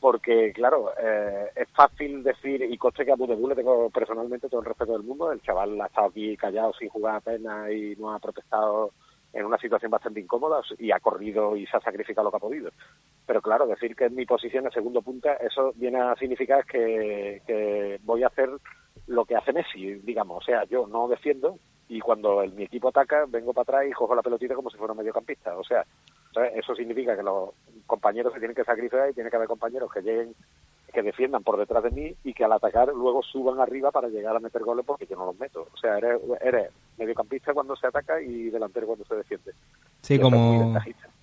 porque, claro, eh, es fácil decir, y coste que a Budebú le tengo personalmente todo el respeto del mundo, el chaval ha estado aquí callado sin jugar apenas y no ha protestado en una situación bastante incómoda y ha corrido y se ha sacrificado lo que ha podido. Pero claro, decir que en mi posición es segundo punta, eso viene a significar que, que voy a hacer lo que hace Messi, digamos. O sea, yo no defiendo y cuando el- mi equipo ataca, vengo para atrás y cojo la pelotita como si fuera un mediocampista. O sea, ¿sabes? eso significa que los compañeros se tienen que sacrificar y tiene que haber compañeros que lleguen, que defiendan por detrás de mí y que al atacar luego suban arriba para llegar a meter goles porque yo no los meto. O sea, eres, eres mediocampista cuando se ataca y delantero cuando se defiende. Sí, Y como,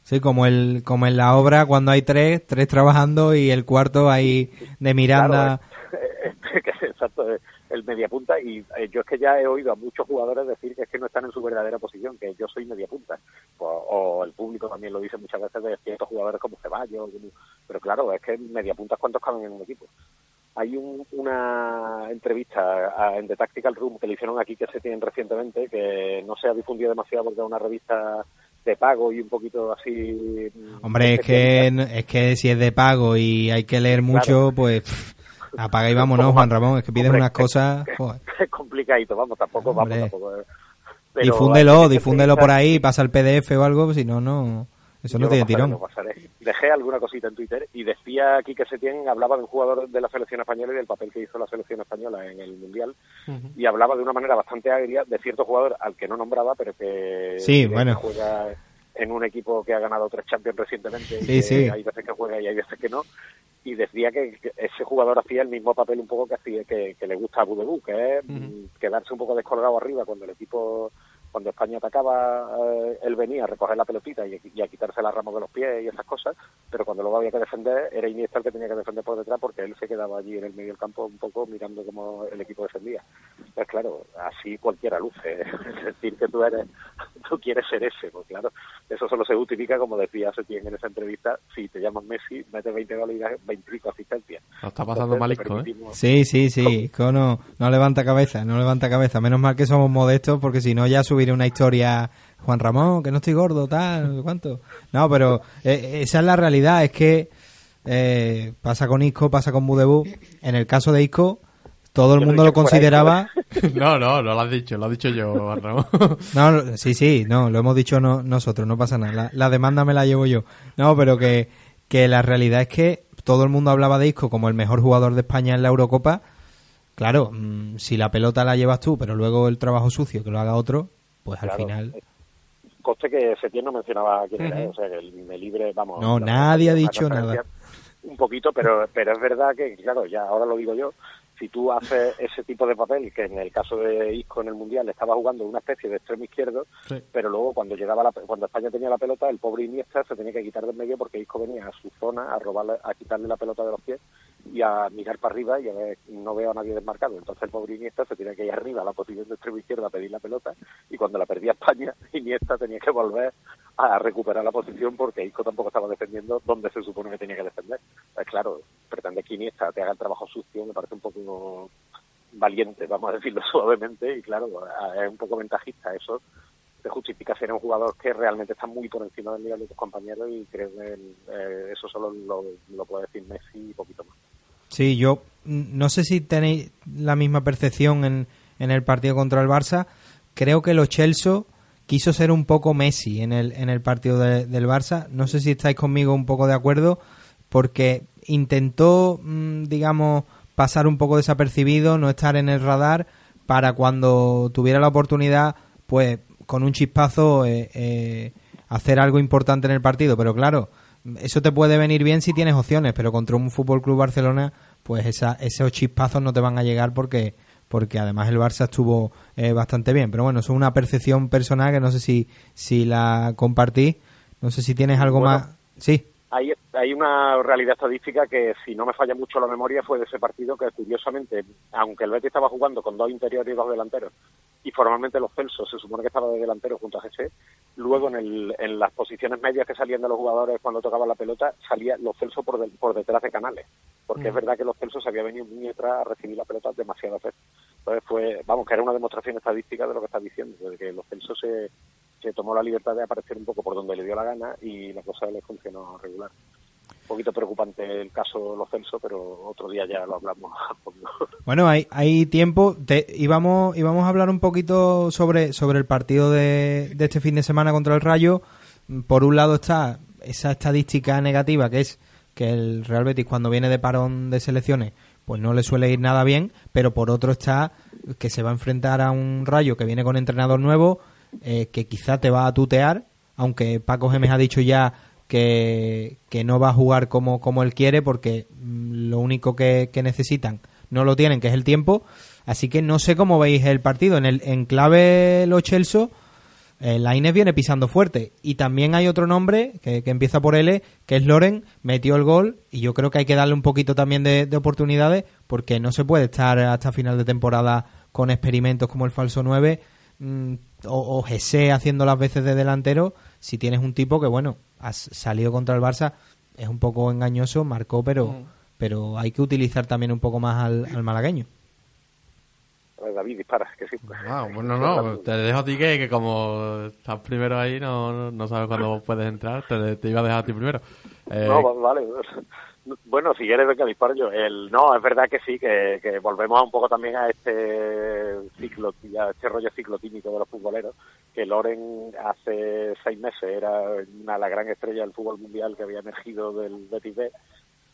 sí, como, el, como en la obra cuando hay tres, tres trabajando y el cuarto ahí de Miranda. Claro, es es el mediapunta y eh, yo es que ya he oído a muchos jugadores decir que es que no están en su verdadera posición, que yo soy mediapunta. O, o el público también lo dice muchas veces de ciertos jugadores como Ceballos, pero claro, es que mediapuntas cuántos caben en un equipo. Hay un- una entrevista a- en The Tactical Room que le hicieron aquí que se tienen recientemente, que no se ha difundido demasiado porque es una revista de pago y un poquito así. Hombre, es que, es que si es de pago y hay que leer mucho, pues apaga y vámonos, Juan Ramón. Es que pides Hombre, unas cosas. joder. es complicadito, vamos, tampoco, vamos, tampoco. eh. Pero Difúndelo, difúndelo por ahí, pasa el PDF o algo, si no, no. Eso no tiene tirón. Dejé alguna cosita en Twitter y decía aquí que Setién hablaba de un jugador de la selección española y del papel que hizo la selección española en el Mundial y hablaba de una manera bastante agria de cierto jugador al que no nombraba, pero que, Sí, que bueno. juega en un equipo que ha ganado tres Champions recientemente Sí, que sí. hay veces que juega y hay veces que no. Y decía que, que ese jugador hacía el mismo papel un poco que hacía que, que le gusta a Budebú, que es mm, quedarse un poco descolgado arriba cuando el equipo cuando España atacaba, eh, él venía a recoger la pelotita y, y a quitarse las ramas de los pies y esas cosas, pero cuando luego había que defender, era Iniesta el que tenía que defender por detrás porque él se quedaba allí en el medio del campo un poco mirando cómo el equipo defendía. Pues claro, así cualquiera luce. Es decir, que tú eres, tú quieres ser ese, pues claro, eso solo se justifica, como decía Setién en esa entrevista, si te llamas Messi, metes 20 goles y das 25 asistencias. Lo está pasando Entonces, mal te Isco, ¿eh? Sí, sí, sí. Isco no, no levanta cabeza, no levanta cabeza. Menos mal que somos modestos porque si no ya subiré una historia. Juan Ramón, que no estoy gordo, tal, no sé cuánto. No, pero eh, esa es la realidad. Es que eh, pasa con Isco, pasa con Budebú. En el caso de Isco, todo el Yo mundo lo consideraba. no, no, no lo has dicho, lo has dicho yo, Ramón. No, no, sí, sí, no, lo hemos dicho no- nosotros, no pasa nada. La, la demanda me la llevo yo. No, pero que, que la realidad es que todo el mundo hablaba de Isco como el mejor jugador de España en la Eurocopa. Claro, mm, si la pelota la llevas tú, pero luego el trabajo sucio que lo haga otro, pues al Claro. final. Coste que Setién no mencionaba quién era, o sea, que el me libre, vamos. No, nadie ha dicho nada. Un poquito, pero, pero es verdad que, claro, ya ahora lo digo yo, si tú haces ese tipo de papel, que en el caso de Isco en el Mundial estaba jugando una especie de extremo izquierdo, pero luego cuando llegaba la, cuando España tenía la pelota, el pobre Iniesta se tenía que quitar del medio porque Isco venía a su zona a robarle, a quitarle la pelota de los pies y a mirar para arriba y a ver, no veo a nadie desmarcado. Entonces el pobre Iniesta se tenía que ir arriba a la posición de extremo izquierdo a pedir la pelota y cuando la perdía España, Iniesta tenía que volver a recuperar la posición porque Isco tampoco estaba defendiendo donde se supone que tenía que defender. Pues claro, pretende que Iniesta te haga el trabajo sucio, me parece un poco valiente, vamos a decirlo suavemente, y claro, es un poco ventajista eso te justifica ser un jugador que realmente está muy por encima del nivel de tus compañeros y creo que eh, eso solo lo, lo puede decir Messi y poquito más. Sí, yo no sé si tenéis la misma percepción en, en el partido contra el Barça. Creo que lo Chelsea quiso ser un poco Messi en el, en el partido de- del Barça. No sé si estáis conmigo un poco de acuerdo, porque intentó, mm, digamos, pasar un poco desapercibido, no estar en el radar, para cuando tuviera la oportunidad, pues con un chispazo eh, eh, hacer algo importante en el partido. Pero claro, eso te puede venir bien si tienes opciones, pero contra un Fútbol Club Barcelona, pues esa, esos chispazos no te van a llegar porque porque además el Barça estuvo eh, bastante bien. Pero bueno, eso es una percepción personal que no sé si, si la compartís. No sé si tienes algo Bueno. más. Sí. Hay, hay una realidad estadística que, si no me falla mucho la memoria, fue de ese partido que, curiosamente, aunque el Betis estaba jugando con dos interiores y dos delanteros, y formalmente los Celsos se supone que estaba de delantero junto a GC, luego en, el, en las posiciones medias que salían de los jugadores cuando tocaban la pelota, salía los Celsos por, del- por detrás de Canales, porque es Mm. verdad que los Celsos había venido muy atrás a recibir la pelota demasiadas veces. Entonces fue, vamos, que era una demostración estadística de lo que estás diciendo, de que los Celsos se, se tomó la libertad de aparecer un poco por donde le dio la gana y la cosa le funcionó regular. Un poquito preocupante el caso Los Celso, pero otro día ya lo hablamos. Bueno, hay, hay tiempo. Te, íbamos, íbamos a hablar un poquito sobre, sobre el partido de, de este fin de semana contra el Rayo. Por un lado está esa estadística negativa que es que el Real Betis cuando viene de parón de selecciones pues no le suele ir nada bien, pero por otro está que se va a enfrentar a un Rayo que viene con entrenador nuevo, eh, que quizá te va a tutear, aunque Paco Gemes ha dicho ya que, que no va a jugar como, como él quiere porque mm, lo único que, que necesitan no lo tienen, que es el tiempo. Así que no sé cómo veis el partido. En el en clave Lo Chelso, eh, la Inés viene pisando fuerte. Y también hay otro nombre que, que empieza por L, que es Loren, metió el gol. Y yo creo que hay que darle un poquito también de, de oportunidades, porque no se puede estar hasta final de temporada con experimentos como el falso 9 mm, o, o Gese haciendo las veces de delantero. Si tienes un tipo que, bueno, has salido contra el Barça, es un poco engañoso, marcó, pero, Mm. pero hay que utilizar también un poco más al, al malagueño. Eh, David, dispara, que sí. Ah, bueno, no, te dejo a ti que, que como estás primero ahí, no, no, no sabes cuándo puedes entrar, te, te iba a dejar a ti primero. Eh, No, va- vale. Bueno, si quieres, venga, disparo yo. El, no, es verdad que sí, que, que volvemos un poco también a este ciclo, a este rollo ciclotímico de los futboleros, que Loren hace seis meses era una, la gran estrella del fútbol mundial que había emergido del Betis B.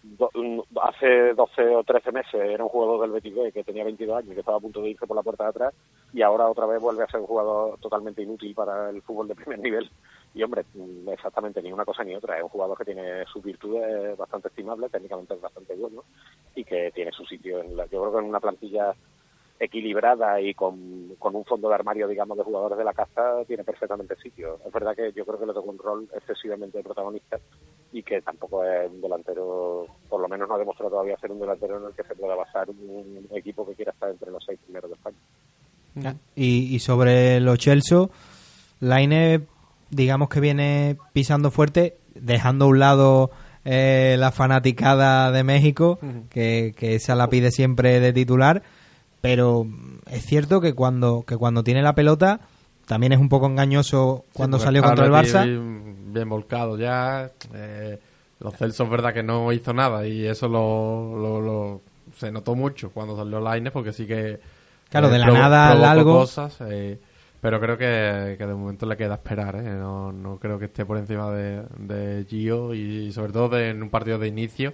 Mm, hace 12 o 13 meses era un jugador del Betis B que tenía 22 años y que estaba a punto de irse por la puerta de atrás y ahora otra vez vuelve a ser un jugador totalmente inútil para el fútbol de primer nivel. Y hombre, mm, exactamente ni una cosa ni otra. Es un jugador que tiene sus virtudes bastante estimables, técnicamente es bastante bueno y que tiene su sitio en la, yo creo que en una plantilla equilibrada y con, con un fondo de armario, digamos, de jugadores de la casa, tiene perfectamente sitio. Es verdad que yo creo que le toca un rol excesivamente protagonista y que tampoco es un delantero, por lo menos no ha demostrado todavía ser un delantero en el que se pueda basar un equipo que quiera estar entre los seis primeros de España. Y, y sobre los Chelsea, Laine, digamos que viene pisando fuerte, dejando a un lado eh, la fanaticada de México, que, que esa la pide siempre de titular, pero es cierto que cuando, que cuando tiene la pelota también es un poco engañoso cuando salió está contra el Barça. Bien, bien volcado ya. eh, los Celso es verdad que no hizo nada y eso lo, lo- lo- se notó mucho cuando salió Lainez porque sí que... Claro, de la nada algo. cosas, eh, pero creo que, que de momento le queda esperar. ¿eh? No, no creo que esté por encima de, de Gio y sobre todo de- en un partido de inicio.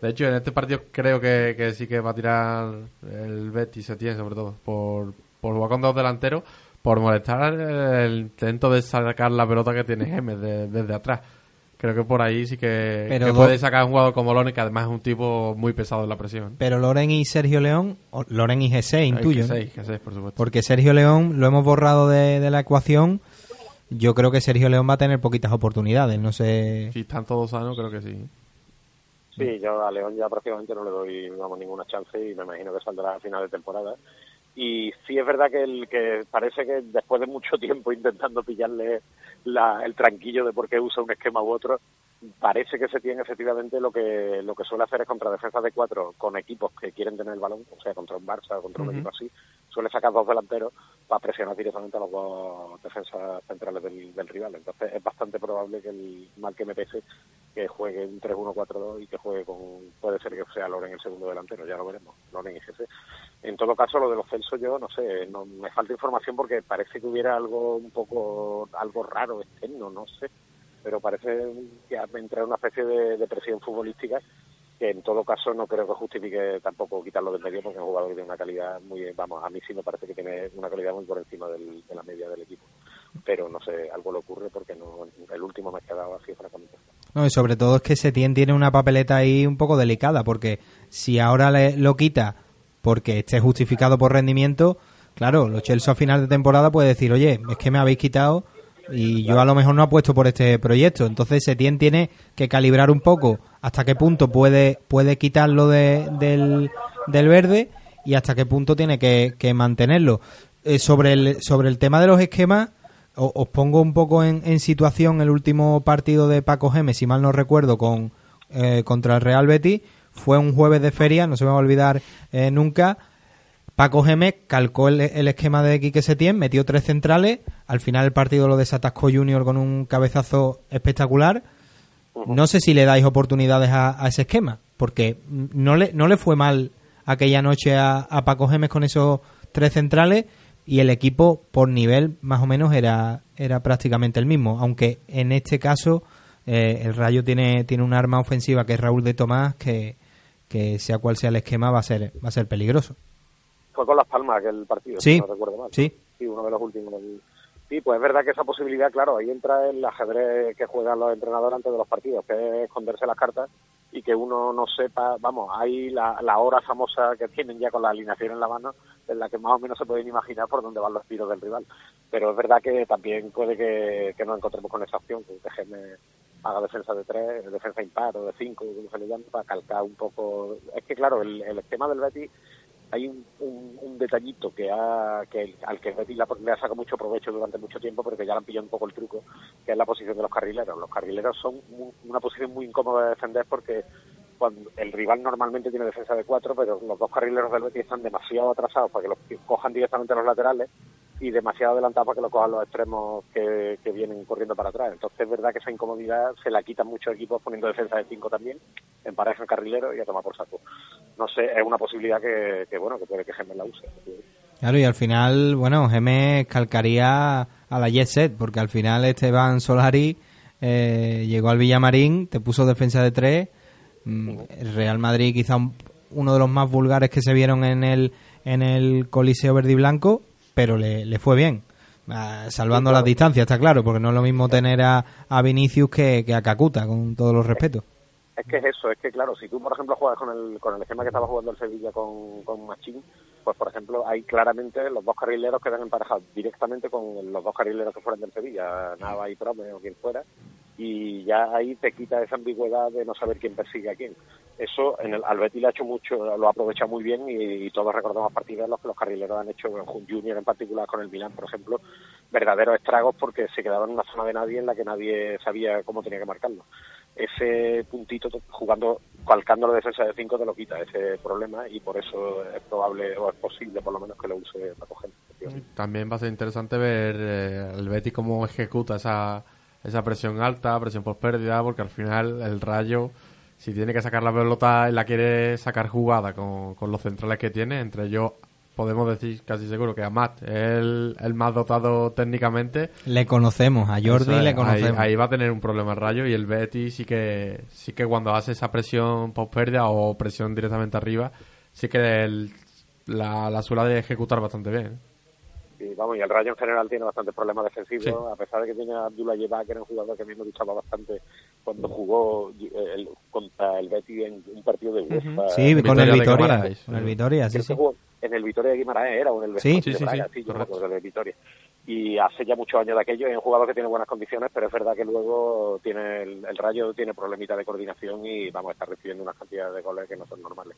De hecho, en este partido creo que, que sí que va a tirar el Betis, se tiene sobre todo, por, por jugar con dos delanteros, por molestar el intento de sacar la pelota que tiene Gemes de- desde atrás. Creo que por ahí sí que, Pero que do- puede sacar un jugador como Lone, que además es un tipo muy pesado en la presión. Pero Loren y Sergio León, Loren y Gese, intuyo. ¿no? G6, G6, por supuesto. Porque Sergio León lo hemos borrado de, de la ecuación. Yo creo que Sergio León va a tener poquitas oportunidades. No sé. Si están todos sanos, creo que sí. Sí, yo a León ya prácticamente no le doy vamos, ninguna chance y me imagino que saldrá a final de temporada. Y sí es verdad que, el, que parece que después de mucho tiempo intentando pillarle la- el tranquillo de por qué usa un esquema u otro, parece que se tiene efectivamente lo que lo que suele hacer es contra defensas de cuatro con equipos que quieren tener el balón, o sea, contra un Barça o contra un equipo así, suele sacar dos delanteros para presionar directamente a los dos defensas centrales del, del rival. Entonces es bastante probable que el mal que me pese que juegue un 3-1-4-2 y que juegue con, puede ser que sea Loren el segundo delantero, ya lo veremos, Loren y Gese. En todo caso, lo de los Celso yo no sé, no, me falta información porque parece que hubiera algo un poco, algo raro externo, no sé, pero parece que ha entrado una especie de, de presión futbolística que en todo caso no creo que justifique tampoco quitarlo del medio porque es un jugador que tiene una calidad muy, vamos, a mí sí me parece que tiene una calidad muy por encima del- de la media del equipo. Pero no sé, algo le ocurre porque no, el último me ha quedado así francamente. No, y sobre todo es que Setién tiene una papeleta ahí un poco delicada. Porque si ahora le, lo quita porque esté justificado por rendimiento, claro, los Chelsea a final de temporada puede decir, oye, es que me habéis quitado y yo a lo mejor no apuesto por este proyecto. Entonces Setién tiene que calibrar un poco hasta qué punto puede, puede quitarlo de- del, del verde y hasta qué punto tiene que, mantenerlo. Eh, sobre, el, sobre el tema de los esquemas, os pongo un poco en, en situación el último partido de Paco Gemes, si mal no recuerdo, con eh, contra el Real Betis. Fue un jueves de feria, no se me va a olvidar eh, nunca. Paco Gemes calcó el, el esquema de Quique Setién, metió tres centrales. Al final el partido lo desatascó Junior con un cabezazo espectacular. No sé si le dais oportunidades a, a ese esquema, porque no le, no le fue mal aquella noche a, a Paco Gemes con esos tres centrales y el equipo por nivel más o menos era, era prácticamente el mismo, aunque en este caso eh, el Rayo tiene, tiene un arma ofensiva que es Raúl de Tomás que, que sea cual sea el esquema va a ser va a ser peligroso. Fue con Las Palmas aquel partido, Sí, si no recuerdo mal. sí. Sí, uno de los últimos. del- Sí, pues es verdad que esa posibilidad, claro, ahí entra el ajedrez que juegan los entrenadores antes de los partidos, que es esconderse las cartas y que uno no sepa, vamos, hay la, la hora famosa que tienen ya con la alineación en la mano, en la que más o menos se pueden imaginar por dónde van los tiros del rival. Pero es verdad que también puede que, que nos encontremos con esa opción, que déjeme haga defensa de tres, defensa impar o de cinco, como se le llama, para calcar un poco. Es que, claro, el, el esquema del Betis hay un, un, un detallito que ha, que al que Betis la- le ha sacado mucho provecho durante mucho tiempo, pero que ya le han pillado un poco el truco, que es la posición de los carrileros. Los carrileros son mu- una posición muy incómoda de defender porque cuando el rival normalmente tiene defensa de cuatro, pero los dos carrileros del Betis están demasiado atrasados para que los cojan directamente los laterales y demasiado adelantados para que lo cojan los extremos que, vienen corriendo para atrás. Entonces es verdad que esa incomodidad se la quitan muchos equipos poniendo defensa de cinco también, emparejan carrileros y a tomar por saco. No sé, es una posibilidad que, que bueno, que puede que Gemes la use. Claro, y al final, bueno, Gemes calcaría a la Jet Set, porque al final Esteban Solari eh, llegó al Villamarín, te puso defensa de tres. Mm, El Real Madrid, quizá un- uno de los más vulgares que se vieron en el, en el Coliseo Verde y Blanco, pero le, le fue bien. Ah, salvando las distancias, está claro, porque no es lo mismo tener a, a Vinicius que, que a Cacuta, con todos los respetos. Es que es eso, es que claro, si tú por ejemplo juegas con el, con el esquema que estaba jugando el Sevilla con, con Machín, pues por ejemplo hay claramente los dos carrileros que quedan emparejados directamente con los dos carrileros que fueran del Sevilla, Nava y Prome o quien fuera, y ya ahí te quita esa ambigüedad de no saber quién persigue a quién. Eso en el, al Betis le ha hecho mucho, lo ha aprovechado muy bien y, todos recordamos partidos en los que los carrileros han hecho, en Junior en particular con el Milan, por ejemplo, verdaderos estragos porque se quedaban en una zona de nadie en la que nadie sabía cómo tenía que marcarlo. Ese puntito to- jugando, calcando la defensa de 5 te lo quita ese problema y por eso es probable o es posible por lo menos que lo use para coger. También va a ser interesante ver eh, el Betis cómo ejecuta esa, esa presión alta, presión por pérdida, porque al final el Rayo, si tiene que sacar la pelota y la quiere sacar jugada con, con los centrales que tiene, entre ellos podemos decir casi seguro que Amat es el, el más dotado técnicamente. Le conocemos, a Jordi es, le conocemos. Ahí, ahí va a tener un problema el Rayo y el Betis sí que sí que cuando hace esa presión post pérdida o presión directamente arriba, sí que el- la, la suele de ejecutar bastante bien. Y vamos, y el Rayo en general tiene bastantes problemas defensivos, Sí. a pesar de que tiene a Abdullah Yeba, que era un jugador que a mí me gustaba bastante cuando jugó eh, el- contra el Betis en un partido de UEFA. Sí, con el Vitoria. Con el Vitoria, sí, sí. en el Vitoria de Guimarães era o en el Sí. Betis Sí, de sí, Braga, sí, sí, yo correcto. recuerdo del Vitoria. Y hace ya muchos años de aquello, es un jugador que tiene buenas condiciones, pero es verdad que luego tiene el, el Rayo tiene problemitas de coordinación y vamos a estar recibiendo unas cantidades de goles que no son normales.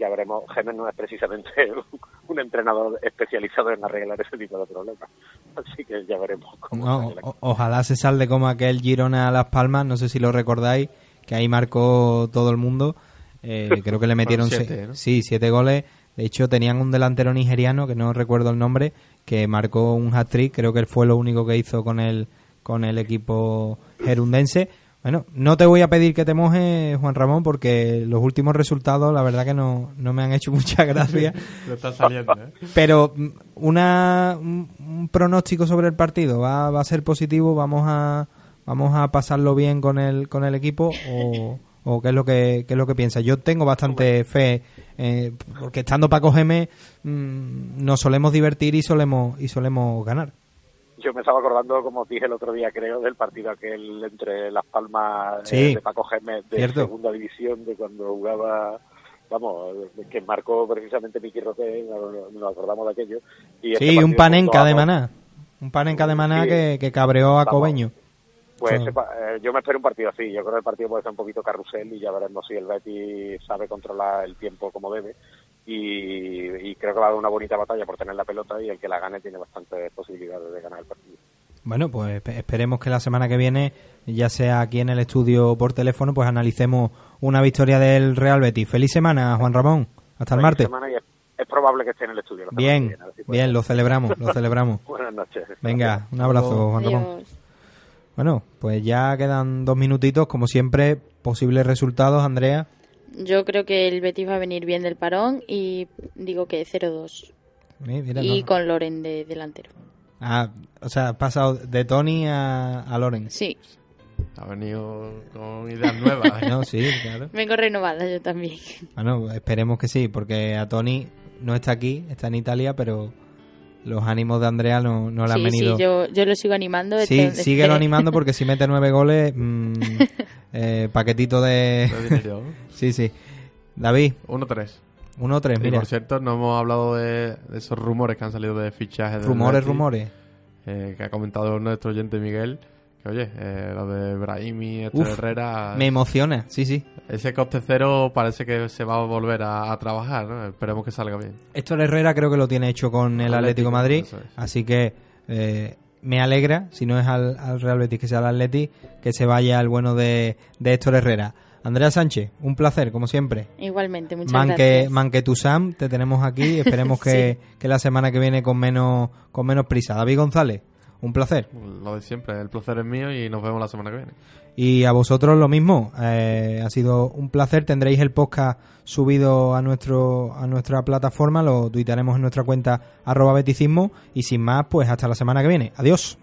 Ya veremos, Gémez no es precisamente un entrenador especializado en arreglar ese tipo de problemas. Así que ya veremos cómo No, sale la o- ojalá se salde como aquel Girona a Las Palmas, no sé si lo recordáis, que ahí marcó todo el mundo. Eh, creo que le metieron siete, ¿no? sí, siete goles. De hecho, tenían un delantero nigeriano, que no recuerdo el nombre, que marcó un hat-trick. Creo que él fue lo único que hizo con el, con el equipo gerundense. Bueno, no te voy a pedir que te mojes, Juan Ramón, porque los últimos resultados, la verdad que no, no me han hecho mucha gracia. Lo está saliendo, ¿eh? Pero mm, una, un, pronóstico sobre el partido va, va a ser positivo, vamos a vamos a pasarlo bien con el con el equipo o, o qué es lo que qué es lo que piensa. Yo tengo bastante fe eh, porque estando Paco Geme mm, nos solemos divertir y solemos y solemos ganar. Yo me estaba acordando, como os dije el otro día, creo, del partido aquel entre Las Palmas Sí, eh, de Paco Gémez de cierto. segunda división, de cuando jugaba, vamos, que marcó precisamente Miki Roque, nos, acordamos de aquello. Y este Sí, un partido panenca de maná. Un panenca de maná Sí. que, que cabreó a Vamos. Cobeño. Pues Sí. ese eh, yo me espero un partido así. Yo creo que el partido puede ser un poquito carrusel y ya veremos si el Betis sabe controlar el tiempo como debe. Y, y creo que va a dar una bonita batalla por tener la pelota y el que la gane tiene bastantes posibilidades de ganar el partido. Bueno, pues espe- esperemos que la semana que viene, ya sea aquí en el estudio o por teléfono, pues analicemos una victoria del Real Betis. Feliz semana, Juan Ramón. Hasta el martes. semana y es, es probable que esté en el estudio. la semana que Bien, viene, si bien, lo celebramos, lo celebramos. Buenas noches. Venga, un abrazo, Juan Ramón. Adiós. Bueno, pues ya quedan dos minutitos, como siempre, posibles resultados, Andrea. Yo creo que el Betis va a venir bien del parón y digo que 0-2. Eh, mira, Y no. con Loren de delantero. Ah, o sea, has pasado de Tony a, a Loren. Sí. Ha venido con ideas nuevas. No, sí, claro. Vengo renovada yo también. Bueno, esperemos que sí, porque a Tony no está aquí, está en Italia, pero los ánimos de Andrea no, no le han sí, venido. sí, yo, yo lo sigo animando. Sí, donde síguelo animando porque si mete nueve goles, mm, eh, paquetito de... De sí, sí. David. 1-3. 1-3, Y mira. por cierto, no hemos hablado de, de esos rumores que han salido de fichajes. del Rumores, rumores. eh, que ha comentado nuestro oyente Miguel. Que oye, eh, lo de Brahimi, Héctor Uf, Herrera. me emociona, sí, sí. Ese coste cero parece que se va a volver a, a trabajar, ¿no? Esperemos que salga bien. Héctor Herrera creo que lo tiene hecho con el Atlético, Madrid, es. así que eh, me alegra, si no es al, al Real Betis que sea al Atleti, que se vaya el bueno de, de Héctor Herrera. Andrea Sánchez, un placer, como siempre. Igualmente, muchas Manque, gracias. Manque tu Sam, te tenemos aquí. Esperemos que, que la semana que viene con menos, con menos prisa. David González, un placer. Lo de siempre, el placer es mío y nos vemos la semana que viene. Y a vosotros lo mismo. eh, ha sido un placer. Tendréis el podcast subido a nuestro a nuestra plataforma. Lo tuitaremos en nuestra cuenta arroba beticismo. Y sin más, pues hasta la semana que viene. Adiós.